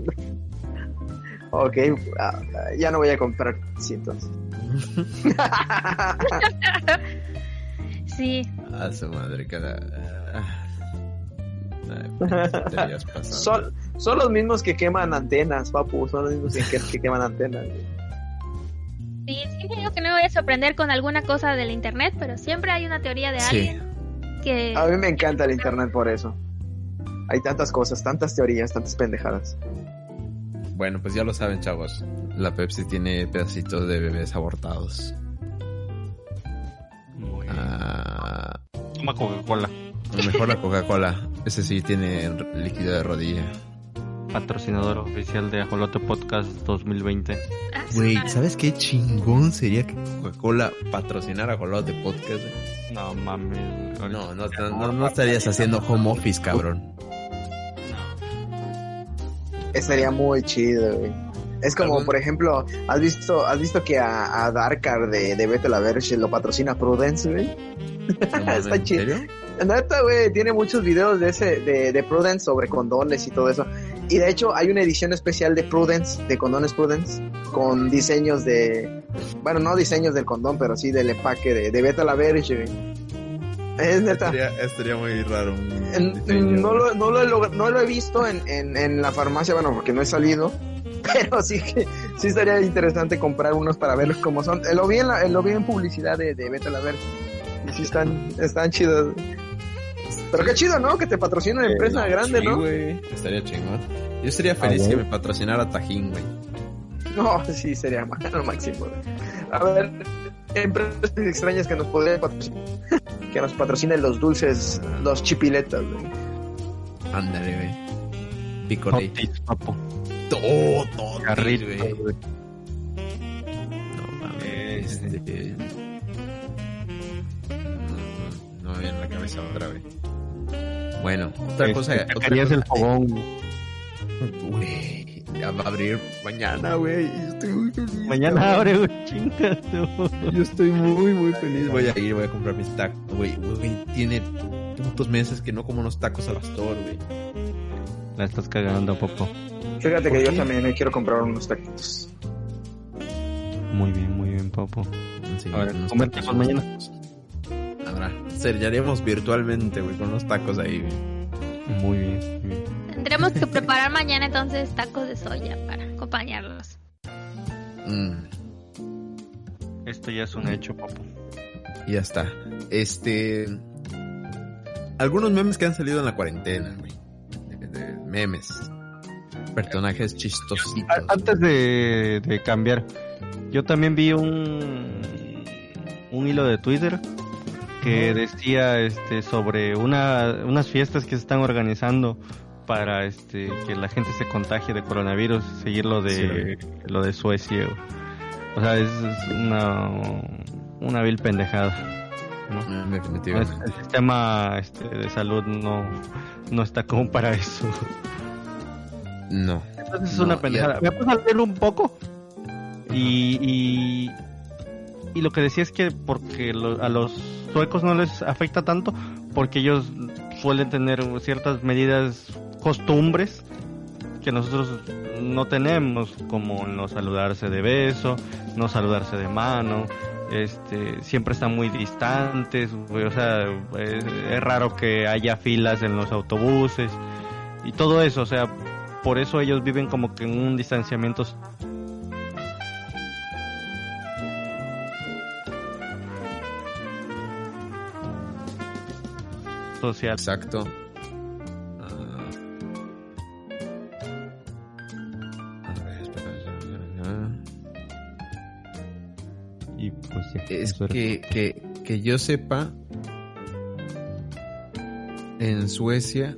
ok, ah, ya no voy a comprar sí, entonces. Sí, A su madre, cada. ah. Ay, pues, son, son los mismos que queman antenas, papu. Son los mismos que, que- que queman antenas. sí, siempre digo que no me voy a sorprender con alguna cosa del internet, pero siempre hay una teoría de Sí. alguien que... A mí me encanta el internet por eso. Hay tantas cosas, tantas teorías, tantas pendejadas. Bueno, pues ya lo saben, chavos. La Pepsi tiene pedacitos de bebés abortados. Muy. Ah, Toma Coca-Cola. mejor la Coca-Cola. Ese sí tiene líquido de rodilla. Patrocinador oficial de Ajolote Podcast 2020. Ah, Güey, ¿sabes qué chingón sería que Coca-Cola patrocinara Jolote Podcast? No mames. No, no, no, no, no estarías haciendo home office, cabrón. Estaría muy chido, güey. Es como, Algún- por ejemplo, ¿has visto, has visto que a, a Darkar de, de Vete la Verge lo patrocina Prudence, güey? No Está ¿En chido. serio? Neta, güey, tiene muchos videos de ese, de, de Prudence sobre condones y todo eso. Y de hecho, hay una edición especial de Prudence, de condones Prudence, con diseños de, bueno, no diseños del condón, pero sí del empaque de, de Vete la Verge, güey. Es neta. Estaría, estaría muy raro. un no, lo, no, lo he log- no lo he visto en, en, en la farmacia, bueno, porque no he salido. Pero sí que sí estaría interesante comprar unos para verlos como son. Eh, Lo vi en, la, eh, lo vi en publicidad de, de Vete a la Ver. Y sí están, están chidos. Pero qué chido, ¿no? Que te patrocine una empresa grande, Sí, ¿no? güey. Estaría chingón. Yo estaría feliz Ah, que güey. me patrocinara Tajín, güey. No, sí, sería lo máximo. A ver, empresas extrañas que nos podrían patrocinar. Que nos patrocinen los dulces, los chipiletas, güey. Ándale, güey. Totis, papo. Todo, todo, Carrito, güey. güey. No mames. Eh, sí. Este... No, no me viene a la cabeza otra vez. Bueno, otra Este, cosa. te Otra cosa el fogón. Güey, ya va a abrir mañana, güey. Yo estoy muy feliz. Mañana abre, güey. Chingas. Yo estoy muy, muy feliz. Voy a ir, voy a comprar mis tacos. Güey, güey, tiene tantos meses que no como unos tacos al pastor, güey. La estás cagando, papo. Fíjate ¿Por que yo también me quiero comprar unos taquitos. Muy bien, muy bien, papo. Sí, A ver, comer tacos, mañana. Habrá. Sellaríamos virtualmente, güey, con unos tacos ahí, güey. Muy bien, muy bien. Tendremos que preparar mañana entonces tacos de soya para acompañarlos. Mm, Esto ya es un hecho, papo. y ya está. Este. Algunos memes que han salido en la cuarentena, güey. De, de memes. Personajes chistositos. Antes de, de cambiar, yo también vi un, un hilo de Twitter que decía este sobre una, unas fiestas que se están organizando para este que la gente se contagie de coronavirus, seguir lo de lo de Suecia. O sea, es, una una vil pendejada. ¿no? El, sistema este, de salud no, no está como para eso. No. Entonces es una pendejada. Me puse a leer un poco y, y, y, lo que decía es que porque a los suecos no les afecta tanto porque ellos suelen tener ciertas medidas, costumbres que nosotros no tenemos, como no saludarse de beso, no saludarse de mano, este, siempre están muy distantes, o sea, es, raro que haya filas en los autobuses y todo eso, o sea, por eso ellos viven como que en un distanciamiento social. Exacto. Pues es que, que, que yo sepa, en Suecia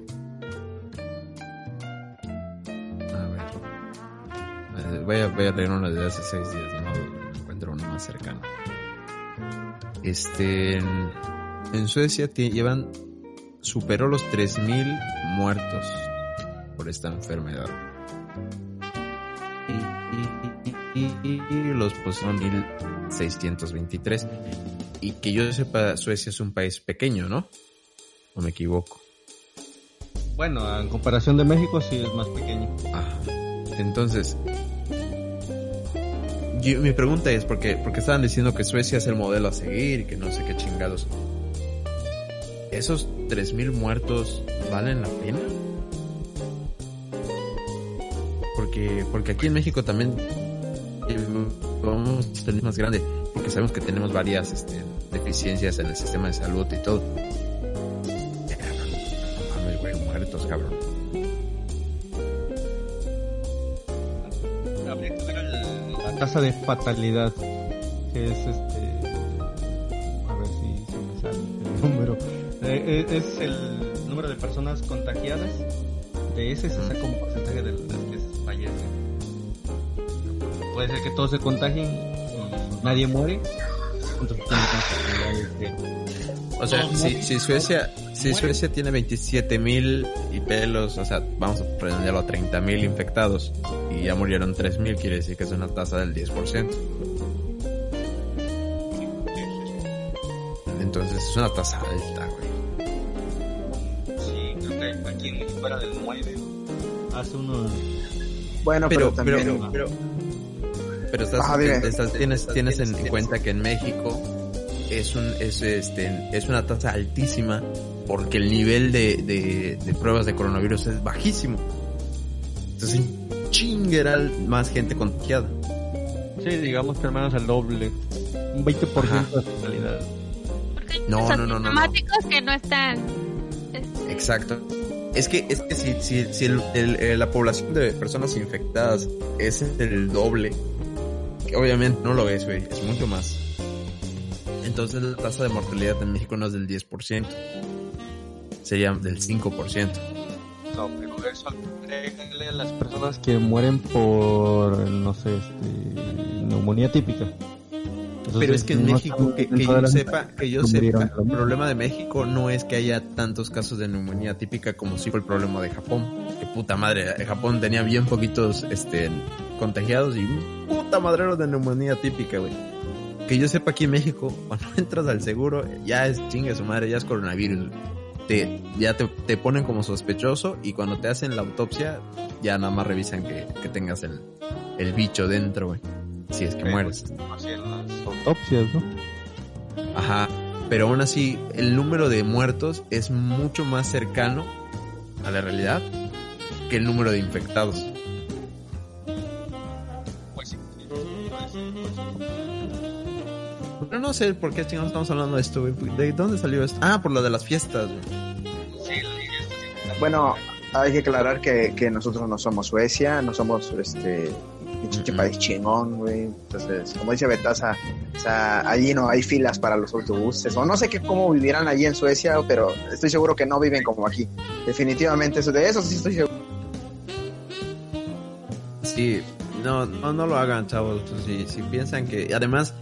a ver voy a, voy a leer una de hace seis días no encuentro una más cercana este en, en Suecia llevan superó los 3.000 muertos por esta enfermedad. Y, y, y, y los pusieron 1.623. Y que yo sepa, Suecia es un país pequeño, ¿no? ¿O me equivoco? Bueno, en comparación de México sí es más pequeño. Ajá. Entonces, mi pregunta es, porque, porque estaban diciendo que Suecia es el modelo a seguir y que no sé qué chingados. ¿Esos 3.000 muertos valen la pena? Porque, porque aquí en México también tener más grande, porque sabemos que tenemos varias este, deficiencias en el sistema de salud y todo. Mames, güey, muertos, cabrón. La tasa de fatalidad, que es este. A ver si, si me sale el número eh, eh, es el número de personas contagiadas. De ese se saca un porcentaje de las que fallecen. Puede ser que todos se contagien nadie muere. O sea, si, si, Suecia si Suecia tiene 27 mil y pelos, o sea, vamos a prenderlo a 30 mil infectados y ya murieron 3 mil, quiere decir que es una tasa del 10%. Entonces es una tasa alta, güey. fuera del muelle hace unos... Bueno, pero, pero también... Pero, pero, estás, estás, tienes, tienes en cuenta que en México es, un, es, este, es una tasa altísima porque el nivel de, de, de pruebas de coronavirus es bajísimo. Entonces, chingueral más gente contagiada. Sí, digamos que al menos el doble. Un 20% Ajá. de fatalidad. No, no, no, no, no. que no están. Este... Exacto. Es que, es que si, si, si el, el, eh, la población de personas infectadas es el doble, que obviamente no lo es, güey, es mucho más. Entonces la tasa de mortalidad en México no es del 10%, sería del 5%. No, pero eso a las personas que mueren por, no sé, este, neumonía típica. Pero es que en México, que, que yo sepa, que yo sepa, el problema de México no es que haya tantos casos de neumonía típica como si fue el problema de Japón. Que puta madre, Japón tenía bien poquitos este contagiados y puta madrero de neumonía típica, güey. Que yo sepa aquí en México, cuando entras al seguro, ya es chingue su madre, ya es coronavirus. Te, ya te, te, ponen como sospechoso y cuando te hacen la autopsia, ya nada más revisan que, que tengas el, el bicho dentro, güey. Si es que mueres. Autopsias, ¿no? Ajá. Pero aún así, el número de muertos es mucho más cercano a la realidad que el número de infectados. Pero no sé por qué chingados estamos hablando de esto, güey. ¿De dónde salió esto? Ah, por lo de las fiestas, güey. Bueno, hay que aclarar que, que nosotros no somos Suecia, no somos este pinche país chingón, güey. Entonces, como dice Betaza, o sea, allí no hay filas para los autobuses. O no sé qué cómo vivirán allí en Suecia, pero estoy seguro que no viven como aquí. Definitivamente, eso, de eso sí estoy seguro. Sí, no, no, no lo hagan, chavos. Si, si piensan que. Además,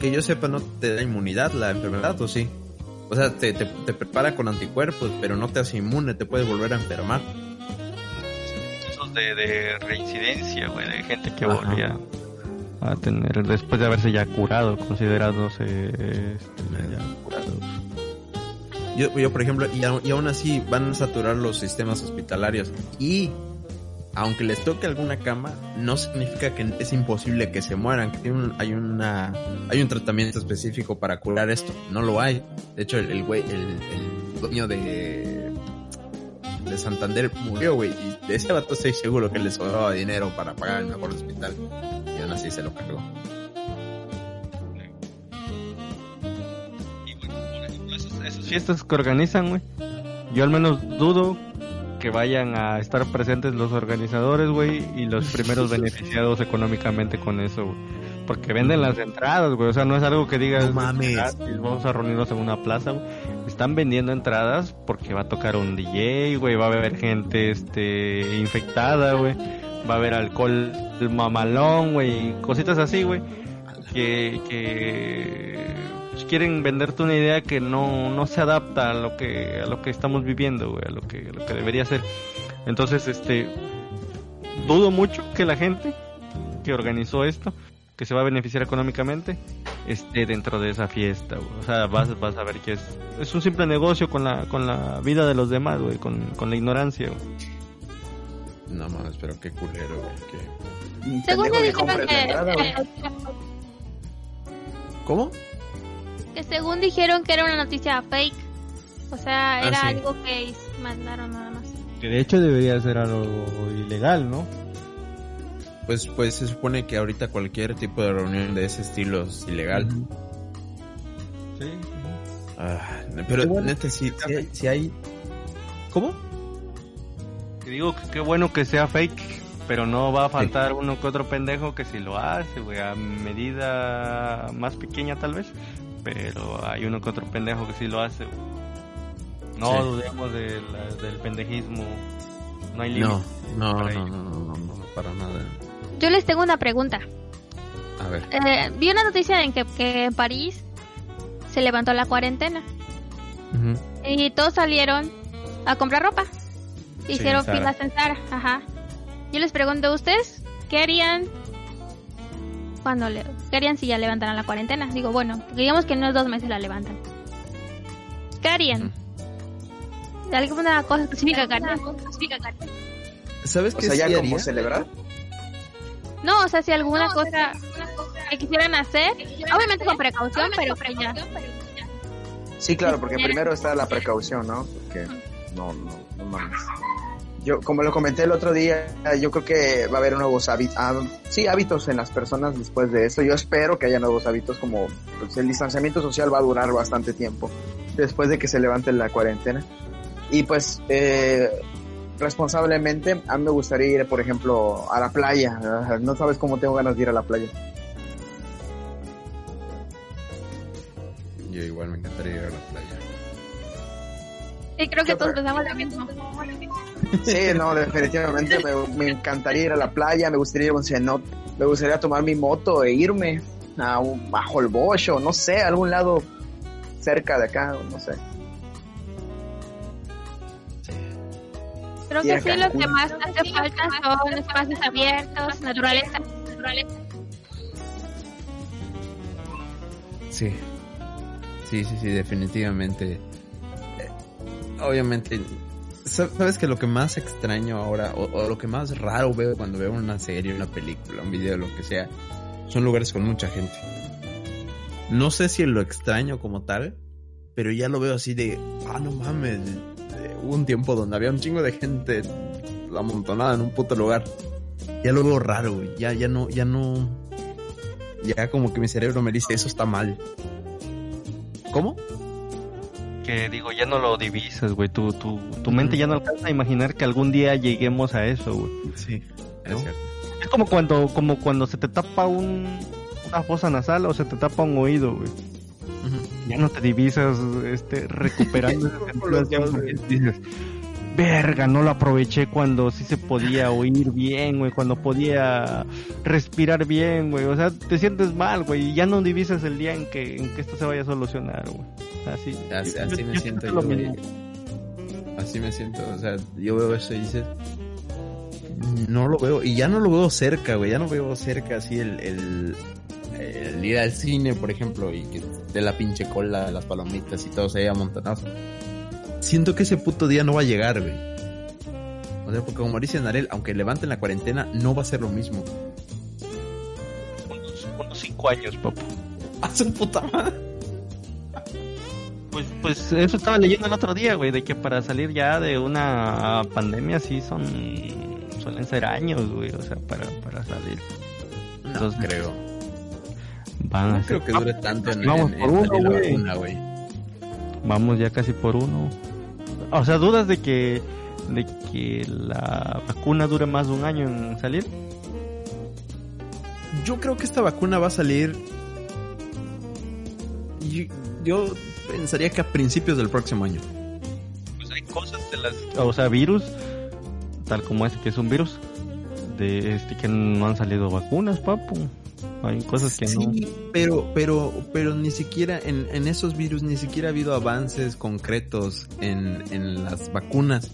que yo sepa, no te da inmunidad la enfermedad, ¿o sí? O sea, te, te, te prepara con anticuerpos, pero no te hace inmune, te puedes volver a enfermar. Esos de, de reincidencia, güey, de gente que Ajá. volvía a tener, después de haberse ya curado, considerándose este, ya curado. Yo, yo por ejemplo, y, y aún así van a saturar los sistemas hospitalarios. Y aunque les toque alguna cama, no significa que es imposible que se mueran. Que un- hay una hay un tratamiento específico para curar esto. No lo hay. De hecho, el, güey, el, el dueño de de Santander murió, güey. Y de ese vato estoy seguro que le sobraba dinero para pagar el mejor hospital. Y aún así se lo cargó. Y por ejemplo, esas fiestas que organizan, güey, yo al menos dudo que vayan a estar presentes los organizadores, güey, y los primeros beneficiados económicamente con eso, güey. Porque venden las entradas, güey. O sea, no es algo que digas. No mames. "Gratis, Vamos a reunirnos en una plaza, güey. Están vendiendo entradas porque va a tocar un DJ, güey. Va a haber gente, este, infectada, güey. Va a haber alcohol mamalón, güey. Cositas así, güey. Que, que quieren venderte una idea que no, no se adapta a lo que, a lo que estamos viviendo, güey. A lo que, a lo que debería ser. Entonces, este, dudo mucho que la gente que organizó esto, que se va a beneficiar económicamente, esté dentro de esa fiesta, güey. O sea, vas, vas a ver que es, es un simple negocio con la, con la vida de los demás, güey, con, con la ignorancia, güey. No mames, pero qué culero, güey. qué- Un Según me que dijeron que, ¿Cómo? Que según dijeron que era una noticia fake. O sea, Ah, era sí. algo que mandaron nada más. Que de hecho debería ser algo ilegal, ¿no? Pues, pues se supone que ahorita cualquier tipo de reunión de ese estilo es ilegal. Sí. Ah, pero bueno. neta, si, si, hay, si hay- ¿Cómo? Te digo que qué bueno que sea fake, pero no va a faltar uno que otro pendejo que si lo hace, güey, a medida más pequeña tal vez, pero hay uno que otro pendejo que sí lo hace. No Sí. dudemos de la- del pendejismo, no hay límite. no, no, no, no, no, no, no, para nada. Yo les tengo una pregunta. A ver. Eh, vi una noticia en que, que en París se levantó la cuarentena Ujú. y todos salieron a comprar ropa. Hicieron Zara. filas en. Ajá. Yo les pregunto, ¿ustedes qué harían cuando le, qué harían si ya levantaran la cuarentena? Digo, bueno, digamos que en unos dos meses la levantan. ¿Qué harían? ¿De alguna cosa específica harían? ¿Sabes O qué sea, sí ya como haría? celebrar. No, o sea, si alguna cosa que quisieran hacer, obviamente con precaución, pero ya. Sí, claro, porque primero está la precaución, ¿no? Porque no, no, no mames. Yo, como lo comenté el otro día, yo creo que va a haber nuevos hábitos, sí, hábitos en las personas después de esto. Yo espero que haya nuevos hábitos como pues, el distanciamiento social va a durar bastante tiempo después de que se levante la cuarentena. Y pues, eh, responsablemente, a mí me gustaría ir, por ejemplo, a la playa. Ah, No sabes cómo tengo ganas de ir a la playa. Yo igual me encantaría ir a la playa. Sí, creo que ¿Qué todos pensamos lo mismo. Sí, no, definitivamente me, me encantaría ir a la playa, me gustaría ir a un cenote, me gustaría tomar mi moto e irme a un bajo el bocho, no sé, a algún lado cerca de acá, no sé. Creo a que sí, lo que más hace falta son espacios abiertos, naturaleza. naturaleza. Sí. Sí, sí, sí, definitivamente. Eh, obviamente, sabes que lo que más extraño ahora, o, lo que más raro veo cuando veo una serie, una película, un video, lo que sea, son lugares con mucha gente. No sé si lo extraño como tal, pero ya lo veo así de, ah, no mames, hubo un tiempo donde había un chingo de gente amontonada en un puto lugar. Ya lo veo raro. Ya, ya no, ya no. Ya como que mi cerebro me dice, eso está mal. ¿Cómo? Que digo, ya no lo divisas, güey, tu, tu, tu mente ya no alcanza a imaginar que algún día lleguemos a eso, güey. Sí, es ¿No? cierto. Es como cuando, como cuando se te tapa un, una fosa nasal o se te tapa un oído, güey. Ya no te divisas este, recuperando ese sentido. Dices, verga, no lo aproveché cuando sí se podía oír bien, güey, cuando podía respirar bien, güey. O sea, te sientes mal, güey, y ya no divisas el día en que, en que esto se vaya a solucionar, güey. Así, Así, así me siento siento yo, güey. Así me siento, o sea, yo veo eso y dices, no lo veo, y ya no lo veo cerca, güey, ya no veo cerca así el, el, el ir al cine, por ejemplo, y que de la pinche cola, las palomitas y todo se haya amontonado. Siento que ese puto día no va a llegar, güey. O sea, porque como dice Narel, aunque levanten la cuarentena, no va a ser lo mismo. Unos, unos cinco años, papu. ¡A su puta madre! Pues, pues eso estaba leyendo el otro día, güey, de que para salir ya de una pandemia sí son suelen ser años, güey, o sea, para, para salir. No Entonces, creo. Van a No creo ser- que dure tanto en, Vamos en- por en uno, salir la güey. vacuna, güey. Vamos ya casi por uno. O sea, dudas de que de que la vacuna dure más de un año en salir. Yo creo que esta vacuna va a salir. Yo, yo pensaría que a principios del próximo año. Pues hay cosas de las, o sea, virus tal como este que es un virus de este que no han salido vacunas, papu. Hay cosas que no. Sí, pero, pero, pero ni siquiera en, en esos virus ni siquiera ha habido avances concretos en, en las vacunas.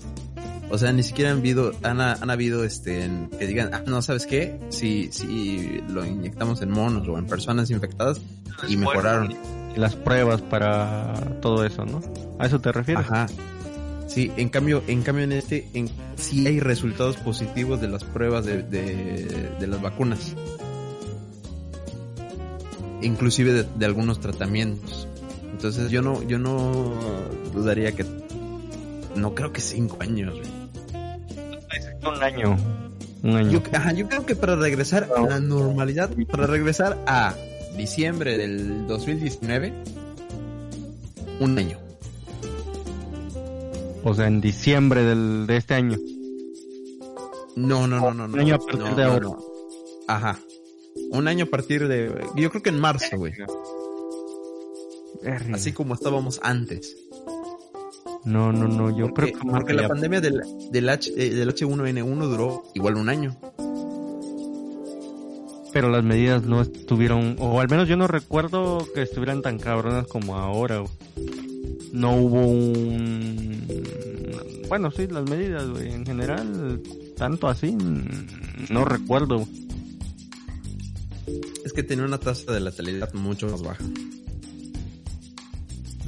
O sea, ni siquiera han habido, han, han habido este, en- que digan, ah, no, ¿sabes qué? Si, si lo inyectamos en monos o en personas infectadas y mejoraron. las pruebas para todo eso, ¿no? ¿A eso te refieres? Ajá. Sí, en cambio, en cambio en este, en, sí hay resultados positivos de las pruebas de, de, de las vacunas. Inclusive de, de algunos tratamientos. Entonces yo no, yo no dudaría que, no creo que cinco años. Un año. Un año. Yo, ajá, yo creo que para regresar a la normalidad, para regresar a diciembre del 2019, un año. O sea, en diciembre del, de este año. No, no, no, no, no. Un año a partir No, de no, ahora. no. Ajá. Un año a partir de. Yo creo que en marzo, güey. Así como estábamos antes. No, no, no, yo Porque, creo que porque ya- la pandemia del, del, H, eh, del H1N1 duró igual un año. Pero las medidas no estuvieron, o al menos yo no recuerdo que estuvieran tan cabronas como ahora. güey. No hubo un... Bueno, sí, las medidas, güey, en general, tanto así, no recuerdo. Es que tenía una tasa de letalidad mucho más baja.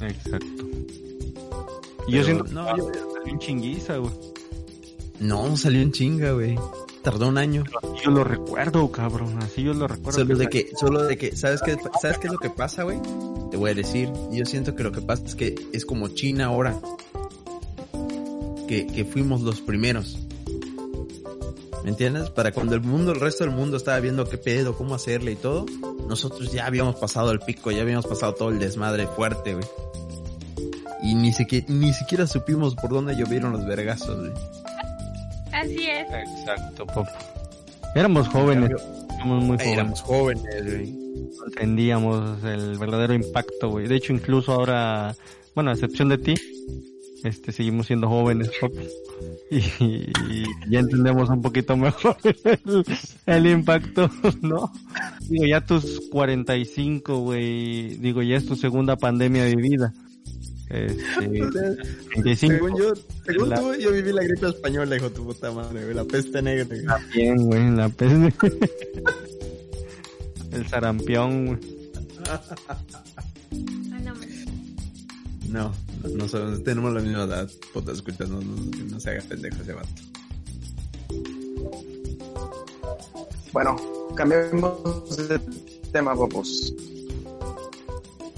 Exacto. Y Pero, yo siento no, que salió en chinguiza, güey. No, salió en chinga, güey. Tardó un año. Así yo lo recuerdo, cabrón, así yo lo recuerdo. Solo de que, solo de que, ¿sabes qué, ¿sabes qué es lo que pasa, güey? Te voy a decir, yo siento que lo que pasa es que es como China ahora. Que, que fuimos los primeros. ¿Me entiendes? Para cuando el mundo, el resto del mundo estaba viendo qué pedo, cómo hacerle y todo, nosotros ya habíamos pasado el pico, ya habíamos pasado todo el desmadre fuerte, güey. Y ni siquiera, ni siquiera supimos por dónde llovieron los vergazos, güey. Así es. Exacto, pop. Éramos jóvenes, éramos muy jóvenes. Éramos jóvenes, güey. no entendíamos el verdadero impacto, güey. De hecho, incluso ahora, bueno, a excepción de ti, este, seguimos siendo jóvenes, papi. Y, y ya entendemos un poquito mejor el, el impacto, ¿no? Digo, ya tus 45, güey, digo, ya es tu segunda pandemia vivida. Este, 35 Según yo, según La- tú, yo viví la gripe española, hijo de tu puta madre, güey, la peste negra. güey. también, güey, la peste. El sarampión, güey. Ah, no. No, no, sabemos, tenemos la misma edad, puta, escucha, no, no, no se haga pendejo ese vato. Bueno, cambiemos de tema, popos.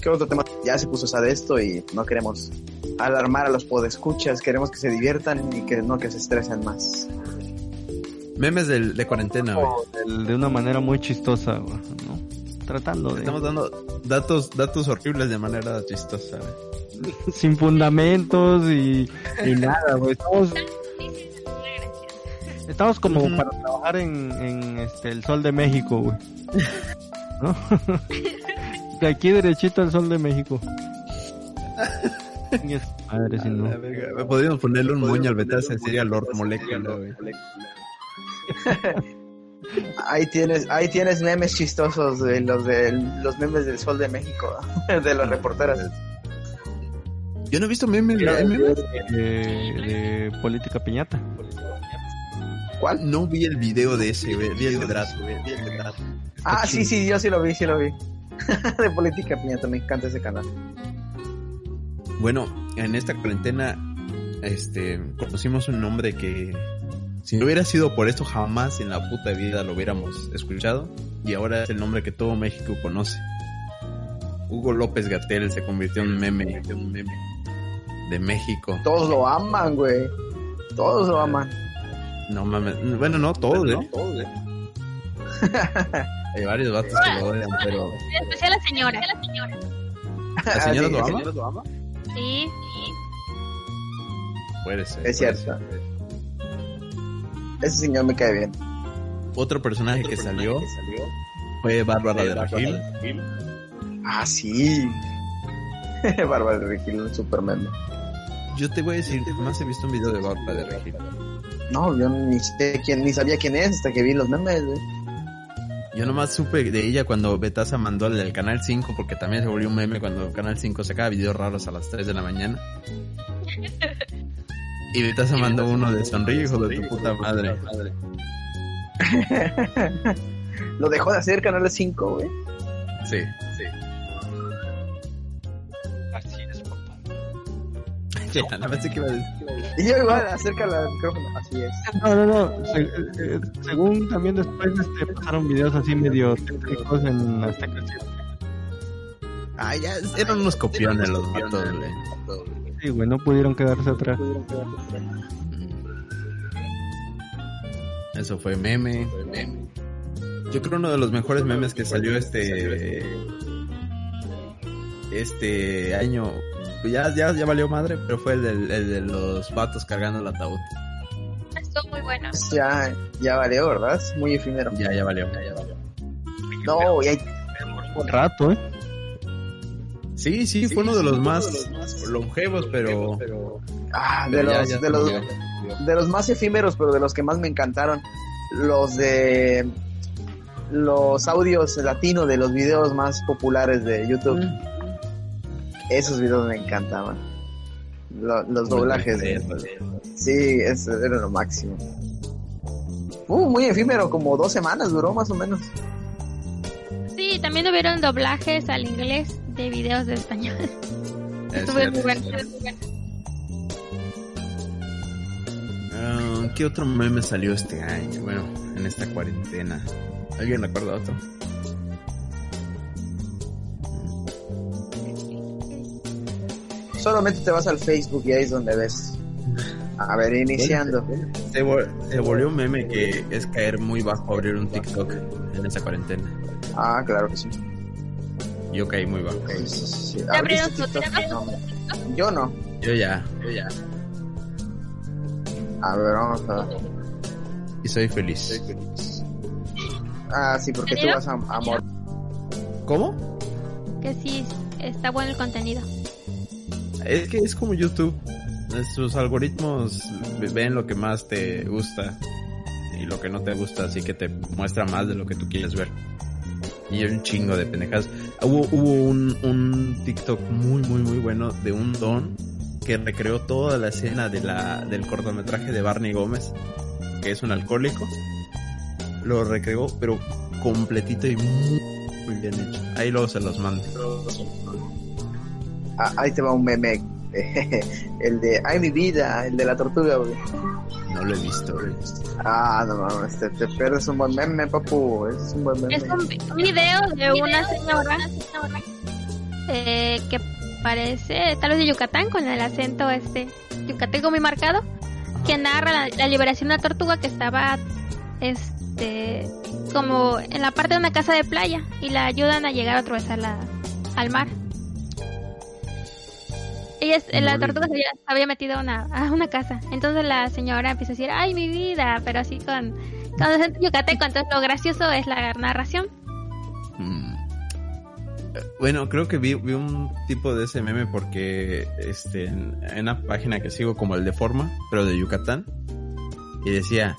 ¿Qué otro tema? Ya se puso esa de esto y no queremos alarmar a los podescuchas, queremos que se diviertan y que no que se estresen más. Memes del- de cuarentena, güey. Del- de una manera muy chistosa, güey, ¿no? Tratando de... Estamos dando datos, datos horribles de manera chistosa, güey. Sin fundamentos y, y nada, güey. Estamos. Estamos como para trabajar en, en este, el Sol de México, güey. ¿No? de aquí derechito al Sol de México. Madre, si no. Podríamos ponerle un moño al Bethesda, sería Lord Molecular, güey. Ahí tienes, ahí tienes memes chistosos de los de los memes del Sol de México, de las reporteras. Yo no he visto memes de, de, de política piñata. ¿Cuál? No vi el video de ese, güey. Vi el de Drazo, Ah, sí, sí, yo sí lo vi, sí lo vi. de política piñata, me encanta ese canal. Bueno, en esta cuarentena, este, conocimos un nombre que si no hubiera sido por esto jamás en la puta vida lo hubiéramos escuchado y ahora es el nombre que todo México conoce. Hugo López Gatel se convirtió en un meme, un meme de México. Todos lo aman, güey. Todos lo aman. No mames. Bueno, no todos, ¿eh? No, todos, ¿eh? Hay varios vatos que lo odian, pero. En especial la señora. La señora. ¿La señora lo ama? lo ama? Sí, sí. Puede ser. Es cierto. Ese señor me cae bien. Otro personaje, Otro que, personaje salió que, salió fue Bárbara de Regil. Ah, sí. Bárbara de Regil, un super meme. Yo te voy a decir, jamás he visto un video de Bárbara de Regil. No, yo ni sé quién, ni sabía quién es hasta que vi los memes, güey. Yo nomás supe de ella cuando Betasa mandó el del Canal 5, porque también se volvió un meme cuando Canal 5 sacaba videos raros a las 3 de la mañana. Y Betasa mandó uno de sonríe, hijo de tu puta madre. Lo dejó de hacer Canal 5, güey. Sí, sí. Ya, nada más que iba a decir. Y yo igual, acerca el micrófono, así es. No, no, no. Se, eh, según también después este, pasaron videos así medio técnicos en Azteca Ah, ya, eran unos copiones los vatos, güey. Sí, güey, no pudieron quedarse atrás. Eso fue meme. Yo creo uno de los mejores memes que salió este este año ya, ya, ya valió madre, pero fue el, del, el de los vatos cargando el ataúd. Estuvo muy bueno. Ya, ya valió, ¿verdad? Es muy efímero. Ya, ya valió. Ya, ya valió. No, y hay... Un rato, ¿eh? Sí, sí, sí fue uno de los, más, más longevos, pero... Ah, de, los, de, los, de los más efímeros, pero de los que más me encantaron. Los de los audios latinos de los videos más populares de YouTube. Mm. Esos videos me encantaban. Lo, los doblajes. De, sí, eso era lo máximo. Uh, muy efímero, como dos semanas duró más o menos. Sí, también hubieron doblajes al inglés de videos de español. Estuve muy bueno. Uh, ¿Qué otro meme salió este año? Bueno, en esta cuarentena. ¿Alguien recuerda otro? Solamente te vas al Facebook y ahí es donde ves. A ver, iniciando. Se, se, volvió un meme que es caer muy bajo abrir un TikTok en esa cuarentena. Ah, claro que sí. Yo caí muy bajo. Sí, abrieron TikTok? No. Yo no. Yo ya, yo ya. A ver, vamos a Y soy feliz. Soy feliz. Ah, sí, porque tú vas a amor. ¿Cómo? Que sí, está bueno el contenido. Es que es como YouTube. Sus algoritmos ven lo que más te gusta y lo que no te gusta, así que te muestra más de lo que tú quieres ver. Y un chingo de pendejadas. Hubo, hubo un, un TikTok muy, muy, muy bueno de un don que recreó toda la escena de la, del cortometraje de Barney Gómez, que es un alcohólico. Lo recreó, pero completito y muy, muy bien hecho. Ahí luego se los mando. Ah, ahí te va un meme. el de Ay mi vida, el de la tortuga, güey. No lo he visto, güey. Ah, no mames, te, te pierdes un buen meme, papu. Es un buen meme. Es un, video de una señora eh, que parece tal vez de Yucatán con el acento este yucateco muy marcado que narra la, la, liberación de una tortuga que estaba este como en la parte de una casa de playa y la ayudan a llegar otra vez a la, al mar ella, la tortuga se había, había metido a una, a una casa. Entonces la señora empieza a decir, ay, mi vida, pero así con, con acento yucateco. Entonces lo gracioso es la narración. Mm. Bueno, creo que vi, vi un tipo de ese meme porque este, en, en una página que sigo como el de forma, pero de Yucatán, y decía,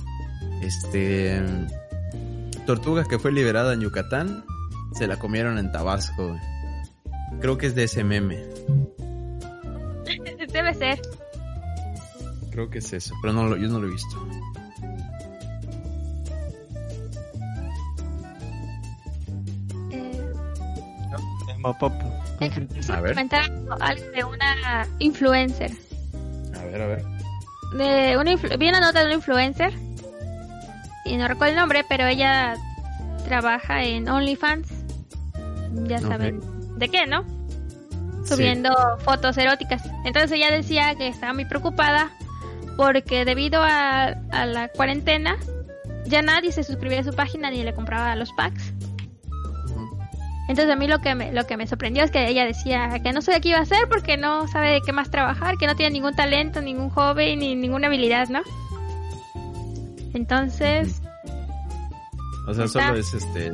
este, tortuga que fue liberada en Yucatán, se la comieron en Tabasco. Creo que es de ese meme. Creo que es eso, pero no lo, yo no lo he visto. Eh. A ver. comentar algo de una influencer. A ver, a ver. De una influ- vi una nota de una influencer. Y no recuerdo el nombre, pero ella trabaja en OnlyFans. Ya saben de qué, ¿no? Sí. subiendo fotos eróticas. Entonces ella decía que estaba muy preocupada porque debido a, a la cuarentena ya nadie se suscribía a su página ni le compraba los packs. Entonces a mí lo que me, lo que me sorprendió es que ella decía que no sabe qué iba a hacer porque no sabe de qué más trabajar, que no tiene ningún talento, ningún hobby ni ninguna habilidad, ¿no? Entonces, O sea, Está. solo es este.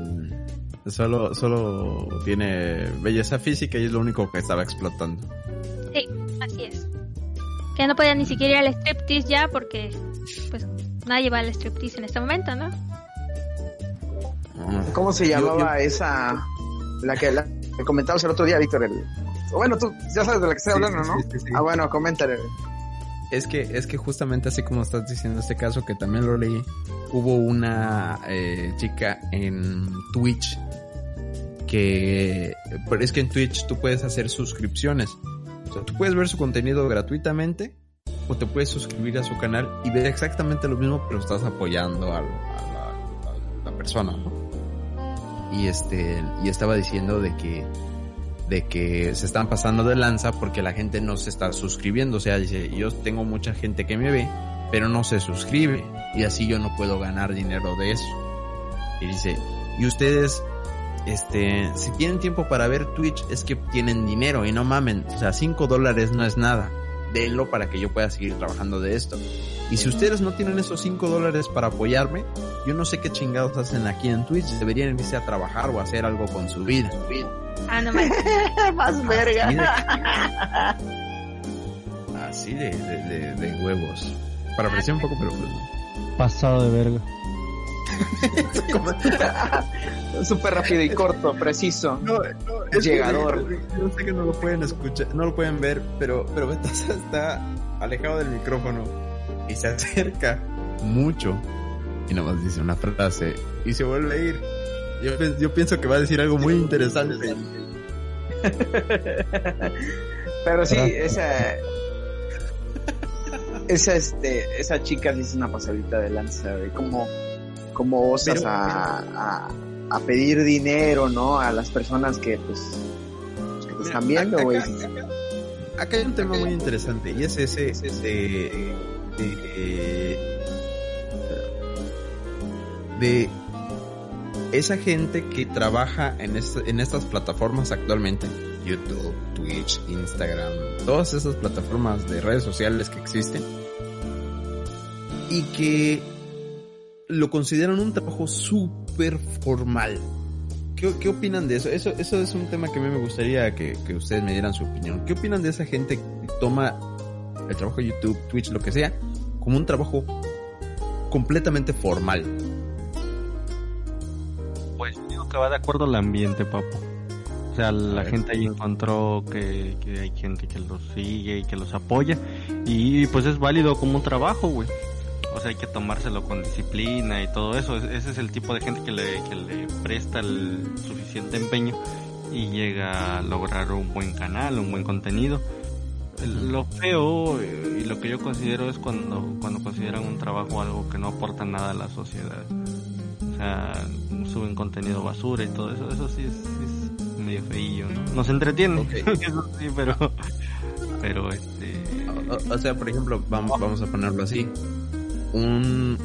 Solo, solo tiene belleza física y es lo único que estaba explotando. sí, así es. Que no podía ni siquiera ir al striptease ya porque pues nadie va al striptease en este momento, ¿no? Ah. ¿Cómo se Yo- llamaba esa? La que, la que comentabas el otro día, Víctor. El... Bueno, tú ya sabes de la que estoy Sí, hablando, sí, ¿no? sí, sí, sí. Ah, bueno, coméntale. Es que, es que justamente así como estás diciendo este caso, que también lo leí, hubo una eh, chica en Twitch que... Pero es que en Twitch tú puedes hacer suscripciones. O sea, tú puedes ver su contenido gratuitamente o te puedes suscribir a su canal y ver exactamente lo mismo, pero estás apoyando a, la, a la persona, ¿no? Y este, y estaba diciendo de que de que se están pasando de lanza porque la gente no se está suscribiendo. O sea, dice, yo tengo mucha gente que me ve, pero no se suscribe. Y así yo no puedo ganar dinero de eso. Y dice, y ustedes, este, si tienen tiempo para ver Twitch, es que tienen dinero y no mamen. O sea, 5 dólares no es nada. Denlo para que yo pueda seguir trabajando de esto. Y si ustedes no tienen esos 5 dólares para apoyarme, yo no sé qué chingados hacen aquí en Twitch. Deberían irse a trabajar o hacer algo con su vida. Ah, no manches. Más verga. Así de, de, de, de huevos. Para apreciar un poco, pero pues no. Pasado de verga. Súper rápido y corto, preciso. No, no, que- Llegador. yo sé que no lo pueden escuchar, no lo pueden ver, pero, pero Betasa está alejado del micrófono y se acerca mucho y nada más dice una frase y se vuelve a ir. Yo, pienso que va a decir algo muy interesante. Pero sí, esa. Esa, este, esa chica es una pasadita de lanza, güey. Como, como osas Pero- a, a, a pedir dinero, ¿no? A las personas que, pues, que te están viendo, güey. Acá, acá hay un tema muy interesante y es ese de, de, de esa gente que trabaja en, esta- en estas plataformas actualmente, YouTube, Twitch, Instagram, todas esas plataformas de redes sociales que existen y que lo consideran un trabajo súper formal. ¿Qué, qué opinan de eso? eso? Eso es un tema que a mí me gustaría que, que ustedes me dieran su opinión. ¿Qué opinan de esa gente que toma el trabajo de YouTube, Twitch, lo que sea, como un trabajo completamente formal? Pues digo que va de acuerdo al ambiente, papu. O sea, la ver. gente ahí encontró que, que hay gente que los sigue y que los apoya. Y pues es válido como un trabajo, güey. O sea, hay que tomárselo con disciplina y todo eso. Es- Ese es el tipo de gente que le, que le presta el suficiente empeño y llega a lograr un buen canal, un buen contenido. Lo feo eh, y lo que yo considero es cuando, cuando consideran un trabajo algo que no aporta nada a la sociedad. O sea, suben contenido basura y todo eso. Eso sí es, medio feillo, ¿no? Nos entretiene, eso sí, pero... Pero este... O, o sea, por ejemplo, vamos, vamos a ponerlo así. Un,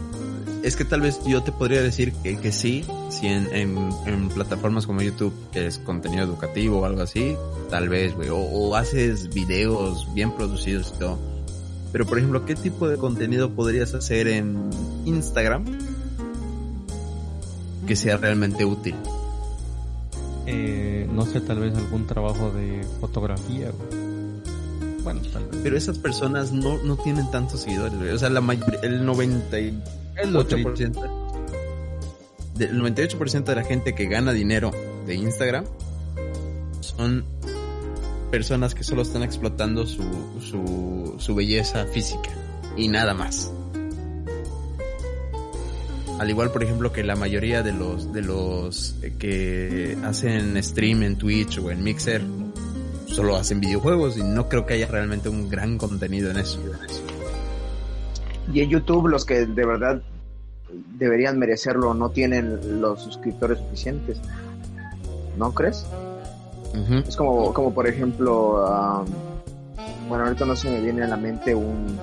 es que tal vez yo te podría decir que, que sí, si en, en, plataformas como YouTube es contenido educativo o algo así, tal vez, güey, o, haces videos bien producidos y todo. Pero por ejemplo, ¿qué tipo de contenido podrías hacer en Instagram que sea realmente útil? Eh, no sé, tal vez algún trabajo de fotografía, Bueno, tal vez. Pero esas personas no, no tienen tantos seguidores, güey. O sea, la mayoría, el 98%, el 98% de la gente que gana dinero de Instagram son personas que solo están explotando su, su, su belleza física y nada más. Al igual, por ejemplo, que la mayoría de los, de los que hacen stream en Twitch o en Mixer solo hacen videojuegos y no creo que haya realmente un gran contenido en eso. Y en YouTube los que de verdad deberían merecerlo no tienen los suscriptores suficientes. ¿No crees? Es como, como por ejemplo, bueno, ahorita no se me viene a la mente un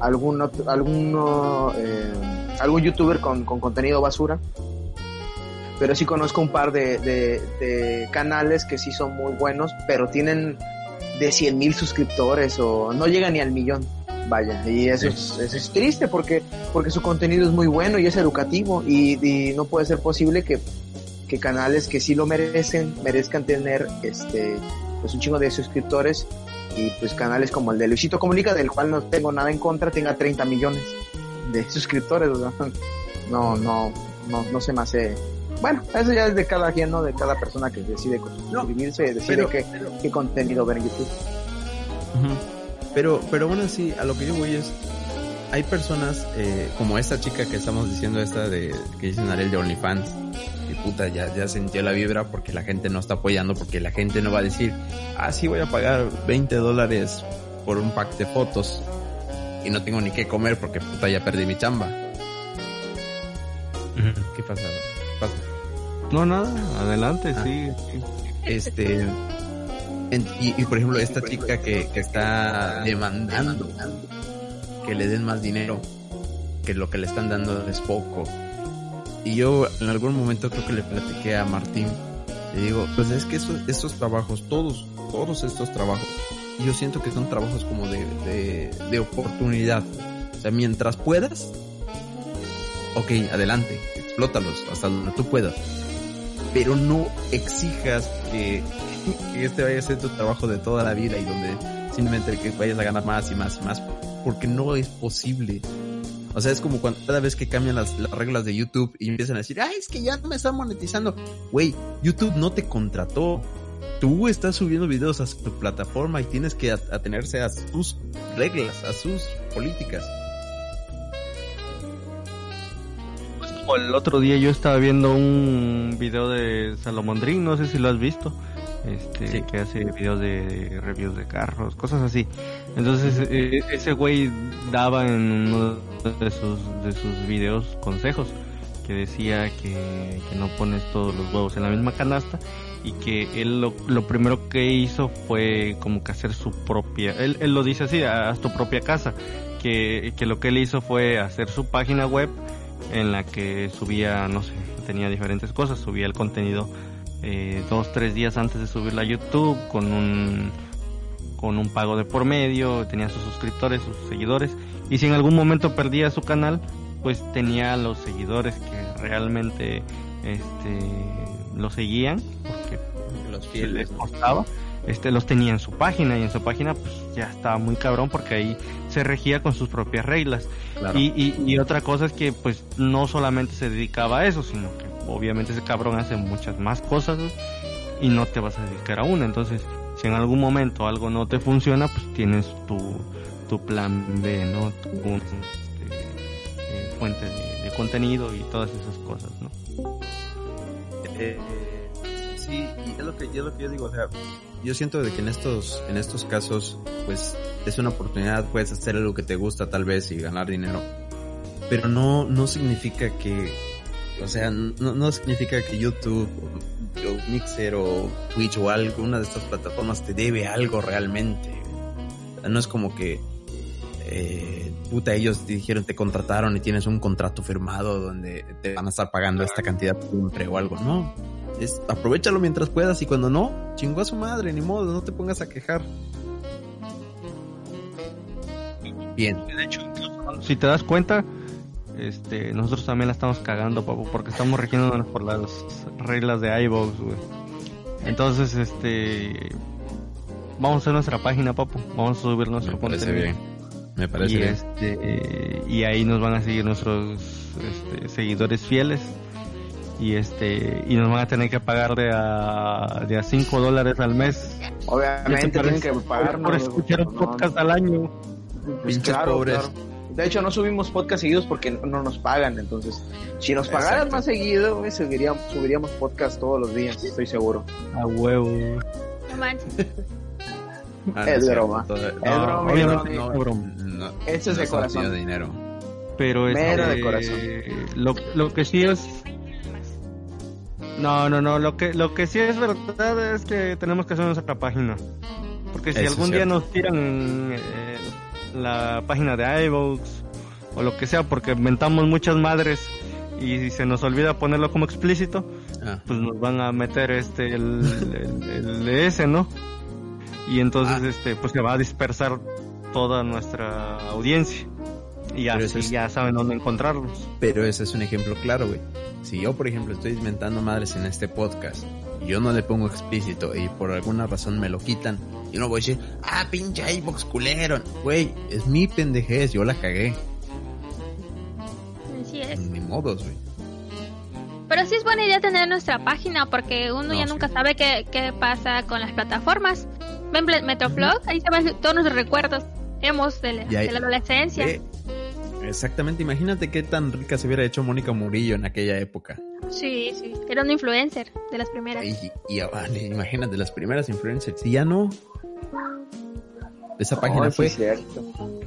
algún alguno eh, algún youtuber con, contenido basura, pero sí conozco un par de, canales que sí son muy buenos, pero tienen de 100 mil suscriptores o no llegan ni al millón. Vaya, y eso, es, es, triste porque, porque su contenido es muy bueno y es educativo y, no puede ser posible que, que, canales que sí lo merecen, merezcan tener este pues un chingo de suscriptores y pues canales como el de Luisito Comunica, del cual no tengo nada en contra, tenga 30 millones de suscriptores, no, no, no, no se me hace. Bueno, eso ya es de cada quien, ¿no? De cada persona que decide suscribirse, decide qué, qué, contenido ver en YouTube. Pero, pero bueno, sí, a lo que yo voy es, hay personas eh, como esta chica que estamos diciendo, esta de que dicen Ariel de OnlyFans, y puta, ya, ya sintió la vibra porque la gente no está apoyando, porque la gente no va a decir, ah, sí voy a pagar 20 dólares por un pack de fotos y no tengo ni qué comer porque puta ya perdí mi chamba. ¿Qué pasa? No, nada, adelante, ah. sí, Este, y, por ejemplo, esta chica que, que está demandando que le den más dinero, que lo que le están dando es poco. Y yo en algún momento creo que le platiqué a Martín, le digo, pues es que estos trabajos, todos, todos estos trabajos, yo siento que son trabajos como de, de, oportunidad. O sea, mientras puedas, ok, adelante, explótalos hasta donde tú puedas. Pero no exijas que, que este vaya a ser tu trabajo de toda la vida y donde simplemente que vayas a ganar más y más y más, porque no es posible. O sea, es como cuando cada vez que cambian las, las, reglas de YouTube y empiezan a decir, ay, es que ya no me están monetizando. Güey, YouTube no te contrató tú estás subiendo videos a tu plataforma y tienes que atenerse a sus reglas, a sus políticas. Como el otro día yo estaba viendo un video de Salomondrín, no sé si lo has visto. Este, que hace videos de reviews de carros, cosas así. Entonces, e, ese güey daba en uno de sus, de sus videos consejos que decía que, que no pones todos los huevos en la misma canasta y que él lo, lo, primero que hizo fue como que hacer su propia, él, él lo dice así, haz tu propia casa, que, que lo que él hizo fue hacer su página web en la que subía, no sé, tenía diferentes cosas, subía el contenido eh, dos, tres días antes de subirlo a YouTube con un, con un pago de por medio, tenía sus suscriptores, sus seguidores, y si en algún momento perdía su canal, pues tenía los seguidores que realmente este lo seguían porque los fieles les costaba este los tenía en su página y en su página pues ya estaba muy cabrón porque ahí se regía con sus propias reglas. Y, y, otra cosa es que pues no solamente se dedicaba a eso sino que obviamente ese cabrón hace muchas más cosas y no te vas a dedicar a una. Entonces si en algún momento algo no te funciona pues tienes tu, tu plan B no tu este, eh, fuente de, de contenido y todas esas cosas no eh, sí, y es lo que, es lo que yo digo, o sea, yo siento de que en estos, en estos casos, pues, es una oportunidad, puedes hacer algo que te gusta tal vez y ganar dinero, pero no, no significa que, o sea, no, no significa que YouTube o, Mixer o Twitch o alguna de estas plataformas te debe algo realmente. no es como que eh, puta, ellos dijeron, te contrataron y tienes un contrato firmado donde te van a estar pagando esta cantidad siempre o algo. No, es aprovechalo mientras puedas y cuando no, chingó a su madre, ni modo, no te pongas a quejar. Bien. De hecho, si te das cuenta, este, nosotros también la estamos cagando, papu, porque estamos regiéndonos por las reglas de iVoox, güey. Entonces, este, vamos a hacer nuestra página, papu. Vamos a subir nuestro Me parece contenido. bien. Me parece y, bien. este, y ahí nos van a seguir nuestros este, seguidores fieles. Y este y nos van a tener que pagar de a, de a 5 dólares al mes. Obviamente ¿Qué te tienen que pagarnos. por escuchar un no, podcast al año. pues Pinches pobres. De hecho, no subimos podcast seguidos porque no no nos pagan. Entonces, si nos pagaran Exacto. más seguido, subiríamos, subiríamos podcast todos los días, estoy seguro. A huevo. No manches. Ah, Es no broma. todo- Es no, broma, obviamente no, es broma. Eso es de corazón. dinero. Pero Mero este, de corazón. Lo, lo que sí es No, no, no, lo que lo que sí es verdad es que tenemos que hacer nuestra página. Porque si Eso algún día nos tiran eh, la página de iVoox o lo que sea porque inventamos muchas madres y se nos olvida ponerlo como explícito, Ah, pues nos van a meter este el, el, ¿no? Y entonces Ah. este pues se va a dispersar toda nuestra audiencia. Y Pero así eso es- ya saben dónde encontrarnos. pero ese es un ejemplo claro, güey. Si yo, por ejemplo, estoy inventando madres en este podcast y yo no le pongo explícito y por alguna razón me lo quitan, yo no voy a decir, ah, pinche iVox culero. Güey, es mi pendejez, yo la cagué. Así es. Ni modos, güey. Pero sí es buena idea tener nuestra página porque uno No, ya sí. nunca sabe qué, qué pasa con las plataformas. Ven Ble- Metroflog, ahí se van todos nuestros recuerdos. Hemos de la, Y ahí- de la adolescencia. Eh, exactamente, imagínate qué tan rica se hubiera hecho Mónica Murillo en aquella época. Sí, sí. Era un influencer de las primeras. Y, y ah, vale, imagínate, las primeras influencers, y ya no. Esa página Oh, sí, fue... cierto.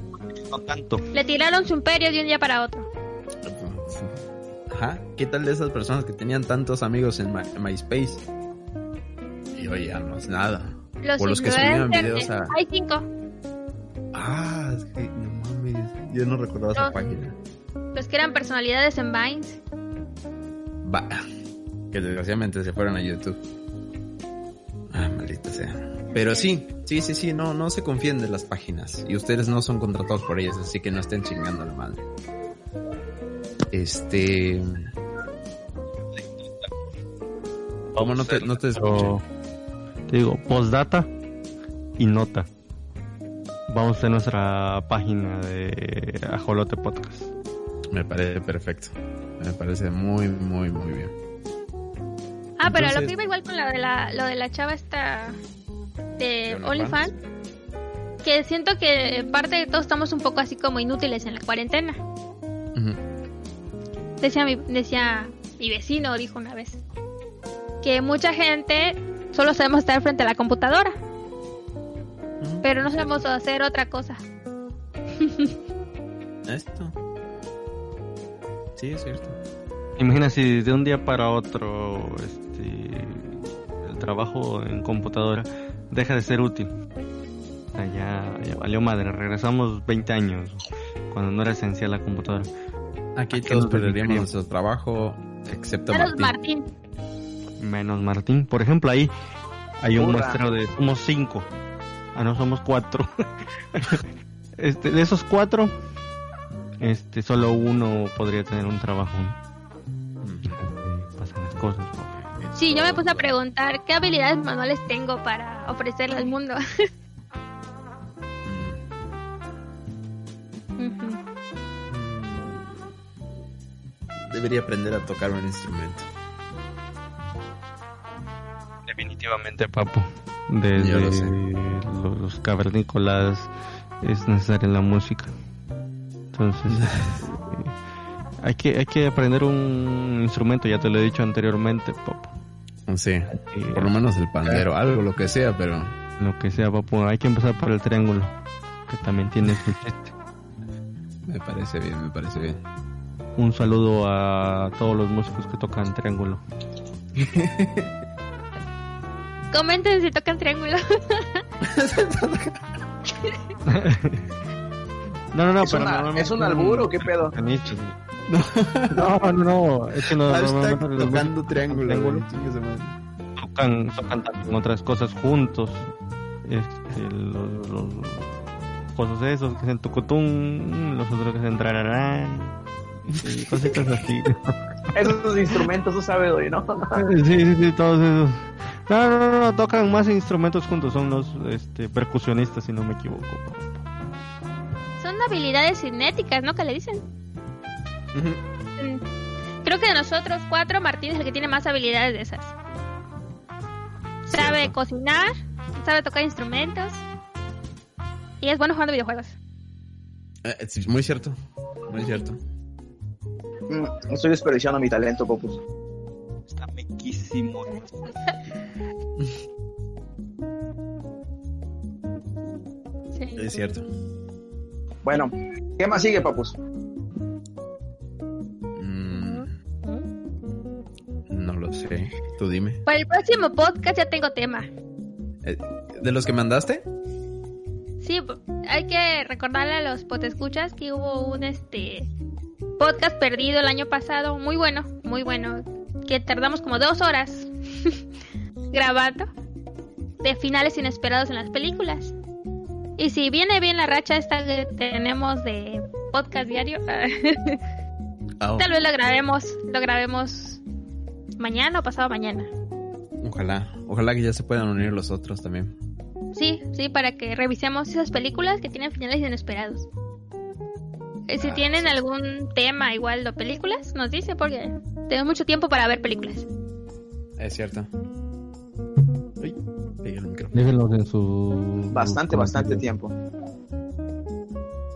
No tanto. Le tiraron su imperio de un día para otro. Ajá, ¿qué tal de esas personas que tenían tantos amigos en, My- en MySpace? Y hoy ya no es nada. Los O los que subían videos a- Hay cinco. Ah, es que yo no recordaba esa No. página. Los que eran personalidades en Vines. Va, que desgraciadamente se fueron a YouTube. Ah, maldita sea. Pero sí, sí, sí, sí, no, no se confíen de las páginas. Y ustedes no son contratados por ellas, así que no estén chingando a la madre. Este... ¿Cómo no te, no te escuché? Te digo, postdata y nota. Vamos a hacer nuestra página de Ajolote Podcast. Me parece perfecto. Me parece muy, muy, muy bien. Ah, pero lo Entonces- que iba igual con lo de la, lo de la chava esta de ¿De OnlyFans. Que siento que en parte todos estamos un poco así como inútiles en la cuarentena. Decía mi, decía mi vecino, dijo una vez, que mucha gente solo sabemos estar frente a la computadora. Pero no sabemos hacer otra cosa. Esto. Sí, es cierto. Imagina si de un día para otro este, el trabajo en computadora deja de ser útil. O sea, ya, ya valió madre. Regresamos 20 años cuando no era esencial la computadora. Aquí ¿A qué todos perderíamos nuestro trabajo, excepto Menos Martín. Martín. Menos Martín. Por ejemplo, ahí hay un muestreo de somos cinco. Ah, no, somos cuatro. este, de esos cuatro, este, solo uno podría tener un trabajo. pasan las cosas. Sí, yo me puse a preguntar qué habilidades manuales tengo para ofrecerle al mundo. Debería aprender a tocar un instrumento. Definitivamente, papu. Desde lo los, los cavernícolas es necesaria la música. Entonces, eh, hay que hay que aprender un instrumento, ya te lo he dicho anteriormente, papu. Sí, Eh, por lo menos el pandero, algo, lo que sea, pero lo que sea, papu. Hay que empezar por el triángulo, que también tiene su chiste. me parece bien, me parece bien. Un saludo a todos los músicos que tocan triángulo. Comenten si tocan triángulo. No, no, no, ¿Es, pero una- normalmente ¿Es un albur o qué pedo? No, no, no, es que no, Hashtag normalmente les tocando triángulo. triángulo. tocan, tocan también otras cosas juntos. Este, los, los cosas esos que hacen tucutún, los otros que hacen trararán, y cositas así. Esos instrumentos, tú sabes, güey, ¿no? Sí, sí, sí, todos esos. No, no, no, no, tocan más instrumentos juntos, son los este, percusionistas, si no me equivoco. Son habilidades cinéticas, ¿no? Que le dicen. Mm. Creo que de nosotros cuatro, Martín es el que tiene más habilidades de esas. Sabe Cierto. cocinar, sabe tocar instrumentos y es bueno jugando videojuegos. Eh, sí, muy cierto. Muy cierto. Mm, Estoy desperdiciando mi talento, Popus. Está mequísimo. Sí. Es cierto. Bueno, ¿qué más sigue, Popus? Mm, no lo sé. Tú dime. Para el próximo podcast ya tengo tema. Eh, ¿De los que mandaste? Sí, hay que recordarle a los potescuchas que hubo un este podcast perdido el año pasado, muy bueno, muy bueno, que tardamos como dos horas grabando de finales inesperados en las películas. Y si viene bien la racha esta que tenemos de podcast diario, Ah, tal vez lo grabemos, lo grabemos mañana o pasado mañana. ojalá. Ojalá que ya se puedan unir los otros también. Sí, sí, para que revisemos esas películas que tienen finales inesperados. Y si Ah, tienen sí. algún tema igual de películas, nos dice porque tengo mucho tiempo para ver películas. Es cierto. Uy, pegué el micrófono. Déjenlos en su. Bastante, bastante tiempo.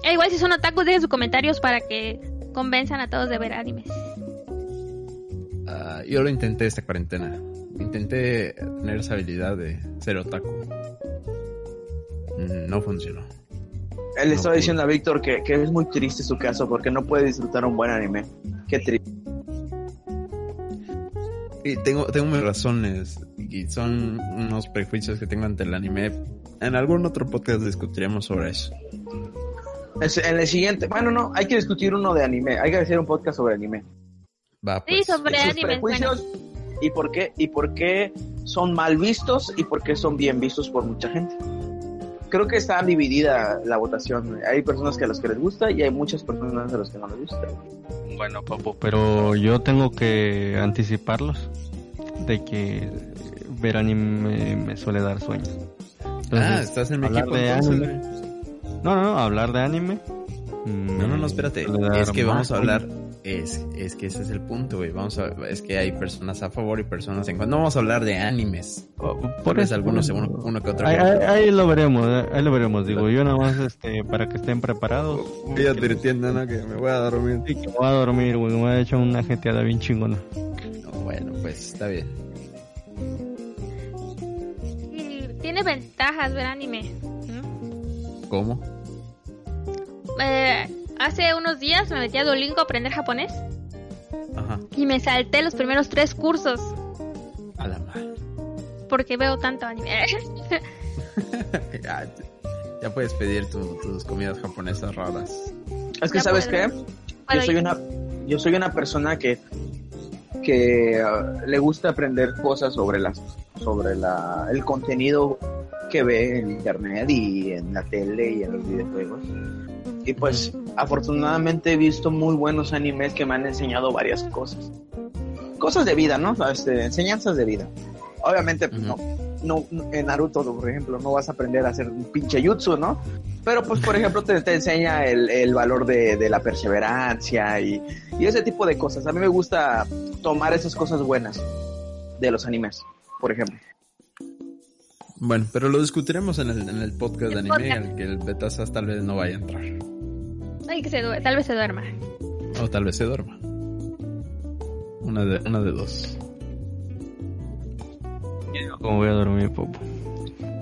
E igual si son otakus, dejen sus comentarios para que convenzan a todos de ver animes. Ah, yo lo intenté esta cuarentena. Intenté tener esa habilidad de ser otaku. Mm, No funcionó. Él No estaba pude. diciendo a Víctor que, que es muy triste su caso porque no puede disfrutar un buen anime. Qué triste. Y tengo, tengo mis razones. Y son unos prejuicios que tengo ante el anime. En algún otro podcast discutiremos sobre eso. Es- En el siguiente, bueno, no, hay que discutir uno de anime. Hay que hacer un podcast sobre anime. Va, Sí, pues. sobre sus animes, bueno. prejuicios y por qué y por qué son mal vistos y por qué son bien vistos por mucha gente. Creo que está dividida la votación. Hay personas que a los que les gusta y hay muchas personas a los que no les gusta. Bueno, papu, pero yo tengo que anticiparlos de que ver anime me suele dar sueño. Entonces, ah, estás en mi hablar equipo de entonces, anime. güey. No, no, no, hablar de anime. mm, No, no, no, espérate. suele dar Es que vamos a hablar. Es, es que ese es el punto, güey. Vamos a, es que hay personas a favor y personas en contra. No vamos a hablar de animes. Por eso algunos, uno, que otro. Ahí, ahí- ahí lo veremos, eh, ahí lo veremos. Digo, yo nada más este, para que estén preparados. Estoy advirtiendo, ¿no? Que me voy a dormir. Sí, que me voy a dormir, güey. Me voy a echar una jeteada bien chingona. No, bueno, pues está bien. Y tiene ventajas ver anime. ¿Cómo? Eh, hace unos días me metí a Duolingo a aprender japonés Ajá. y me salté los primeros tres cursos A la madre. porque veo tanto anime. ya, ya puedes pedir tu- tus comidas japonesas raras. Es que Ya sabes puedo. qué, yo soy una yo soy una persona que que uh, le gusta aprender cosas sobre las sobre la el contenido que ve en internet y en la tele y en los videojuegos. Y pues afortunadamente he visto muy buenos animes que me han enseñado varias cosas. Cosas de vida, ¿no? Este, enseñanzas de vida. Obviamente pues, no, no en Naruto, por ejemplo, no vas a aprender a hacer un pinche jutsu, ¿no? Pero pues por ejemplo te, te enseña el, el valor de, de la perseverancia y, y ese tipo de cosas. A mí me gusta tomar esas cosas buenas de los animes, por ejemplo. Bueno, pero lo discutiremos en el, en el podcast de anime, podcast. al que el Betasas tal vez no vaya a entrar. Ay, que se due- tal vez se duerma. O tal vez se duerma. Una de, una de dos. Como voy a dormir, popo.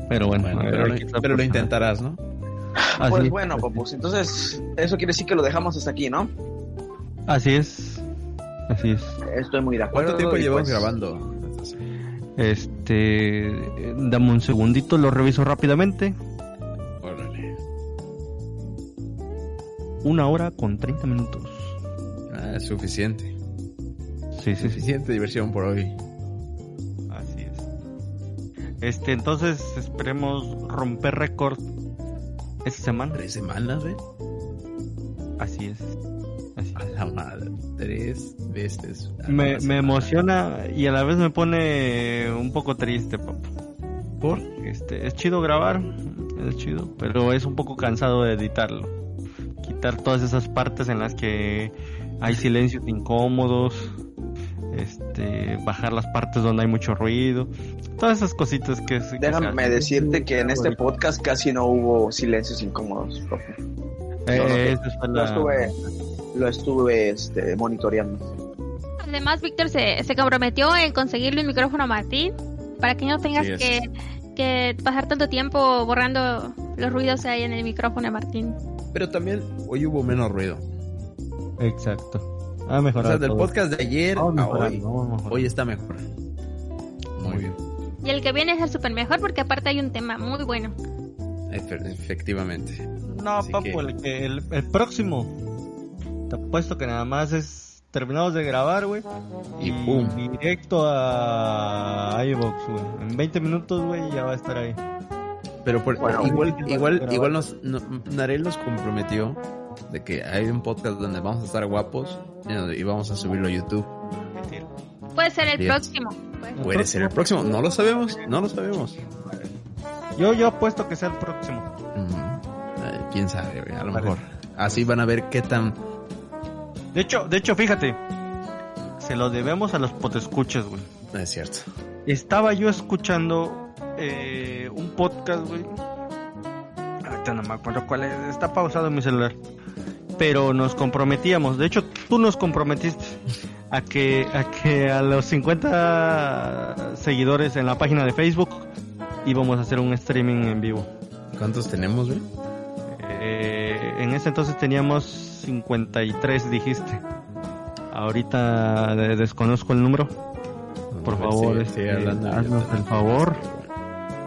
Pero bueno, pero, lo, pero intentarás, ¿no? Así, Pues bueno, pues entonces eso quiere decir que lo dejamos hasta aquí, ¿no? así es. Así es. Estoy muy de acuerdo. ¿Cuánto tiempo llevamos pues, grabando? Este. Dame un segundito, lo reviso rápidamente. Una hora con 30 minutos. Ah, es suficiente. Sí, sí. Suficiente diversión por hoy. Así es. Este, entonces esperemos romper récord esta semana. Tres semanas, ¿ve? Así es. Así A la madre. Tres veces. Me, me emociona y a la vez me pone un poco triste, papá. ¿Por? Este, es chido grabar, es chido, pero es un poco cansado de editarlo. Quitar todas esas partes en las que hay silencios incómodos, este, bajar las partes donde hay mucho ruido, todas esas cositas que... Déjame decirte que en este podcast casi no hubo silencios incómodos, profe. Eh, Lo la- estuve, lo estuve este, monitoreando. Además, Víctor se, se comprometió en conseguirle un micrófono a Martín para que no tengas Sí, es. que, que pasar tanto tiempo borrando los ruidos que hay en el micrófono de Martín. Pero también hoy hubo menos ruido. Exacto. Ha O mejorado. sea, del todo. podcast de ayer Vamos a hoy. Hoy está mejor. Muy bien. Y el que viene es el super mejor porque aparte hay un tema muy bueno. Efe- efectivamente. No, Así papu, que- el, que- el, el próximo. Te apuesto que nada más es. Terminamos de grabar, güey. Y pum. Directo a iVoox, güey. En 20 minutos, güey, ya va a estar ahí. Pero por- Bueno, igual, bueno, igual, pero- igual nos, no- Narel nos comprometió de que hay un podcast donde vamos a estar guapos y y vamos a subirlo a YouTube. Puede ser el próximo. Puede ser el próximo, no lo sabemos, no lo sabemos. Yo, yo apuesto que sea el próximo. Quién sabe, a lo Vale. mejor. Así van a ver qué tan De hecho, de hecho, fíjate. Se lo debemos a los potescuchas, güey. es cierto. Estaba yo escuchando eh, un podcast, güey. Ahorita no me acuerdo cuál es. Está pausado en mi celular. Pero nos comprometíamos. De hecho, tú nos comprometiste a que a que a los 50 seguidores en la página de Facebook íbamos a hacer un streaming en vivo. ¿Cuántos tenemos, güey? Eh, en ese entonces teníamos 53, dijiste. Ahorita desconozco el número. Por favor, este, haznos el favor.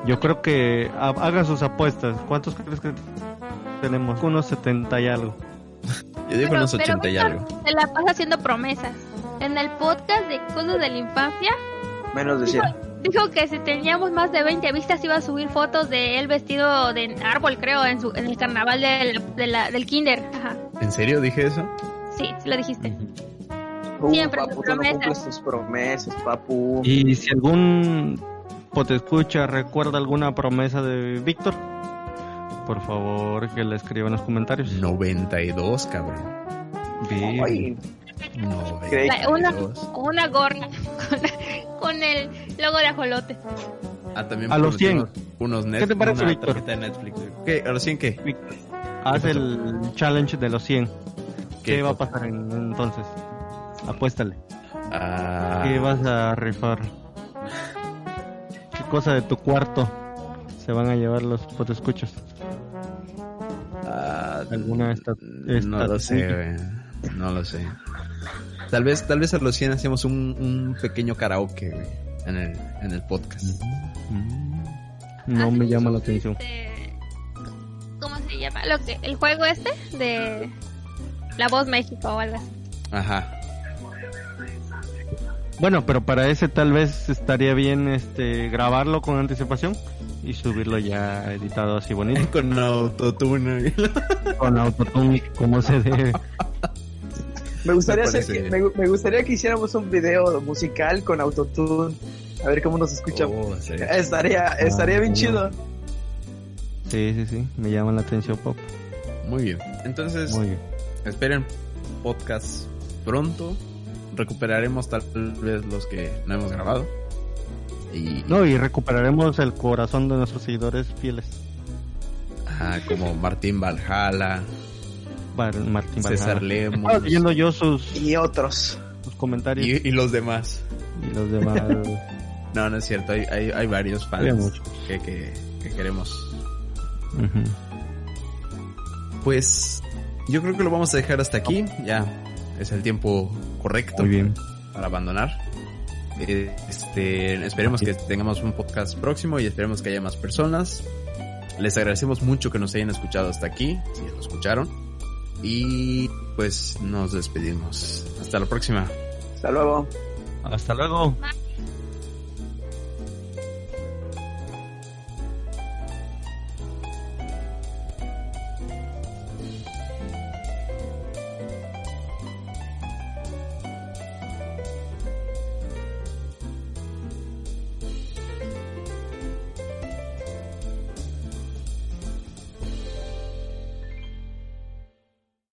Yo creo que ha- hagan sus apuestas. ¿Cuántos crees que tenemos? Unos 70 y algo. Yo digo Pero- unos pero 80 y algo. Se la pasa haciendo promesas. En el podcast de Cosas de la Infancia Menos de 100. dijo que si teníamos más de 20 vistas iba a subir fotos de él vestido de árbol, creo, en, su, en el carnaval del, de la- del kinder. Ajá. ¿En serio dije eso? Sí, sí lo dijiste. Uh, Siempre papu, tus no promesas. tus promesas, papu. Y si algún potescucha recuerda alguna promesa de Víctor, por favor que la escriba en los comentarios. 92, cabrón. Bien. Ay, 92. Una gorra con, con el logo de ajolote. Ah, también A los 100. prometimos Unos net, ¿Qué te parece, una Víctor? tarjeta de Netflix. ¿Qué? ¿A los 100 qué? Víctor, haz el challenge de los 100. ¿Qué, ¿Qué va a pasar en- entonces? Apuéstale. Ah, ¿Qué vas a rifar? ¿Qué cosa de tu cuarto se van a llevar los potescuchos? ah, ¿Alguna esta, no lo sé, güey. No lo sé. Tal vez, tal vez a los 100 hacemos un, un pequeño karaoke, güey, en el, en el podcast. No me llama la atención. este, ¿Cómo se llama? Lo que, el juego este de La Voz México o algo así. Ajá. Bueno, pero para ese tal vez estaría bien este grabarlo con anticipación y subirlo ya editado así bonito. Con autotune. con autotune como se debe. me gustaría Me hacer que, me, me gustaría que hiciéramos un video musical con autotune. A ver cómo nos escucha. Oh, sí. Estaría, estaría bien Ah, chido. Sí, sí, sí, me llama la atención pop. Muy bien. Entonces, Muy bien. esperen podcast pronto. Recuperaremos tal vez los que no hemos grabado. Y No, y recuperaremos el corazón de nuestros seguidores fieles. ajá, como Martín Valhalla, Bar- Martín César Valhalla. Lemos Estaba leyendo yo sus, Y otros. sus comentarios y, y los demás. y, los demás. No, no es cierto. Hay, hay, hay varios fans que, que, que queremos. Pues yo creo que lo vamos a dejar hasta aquí. Ya es el tiempo correcto Muy bien. para abandonar. Eh, Este, esperemos que tengamos un podcast próximo y esperemos que haya más personas. Les agradecemos mucho que nos hayan escuchado hasta aquí, si lo escucharon. Y pues nos despedimos. Hasta la próxima. Hasta luego. Hasta luego. Bye.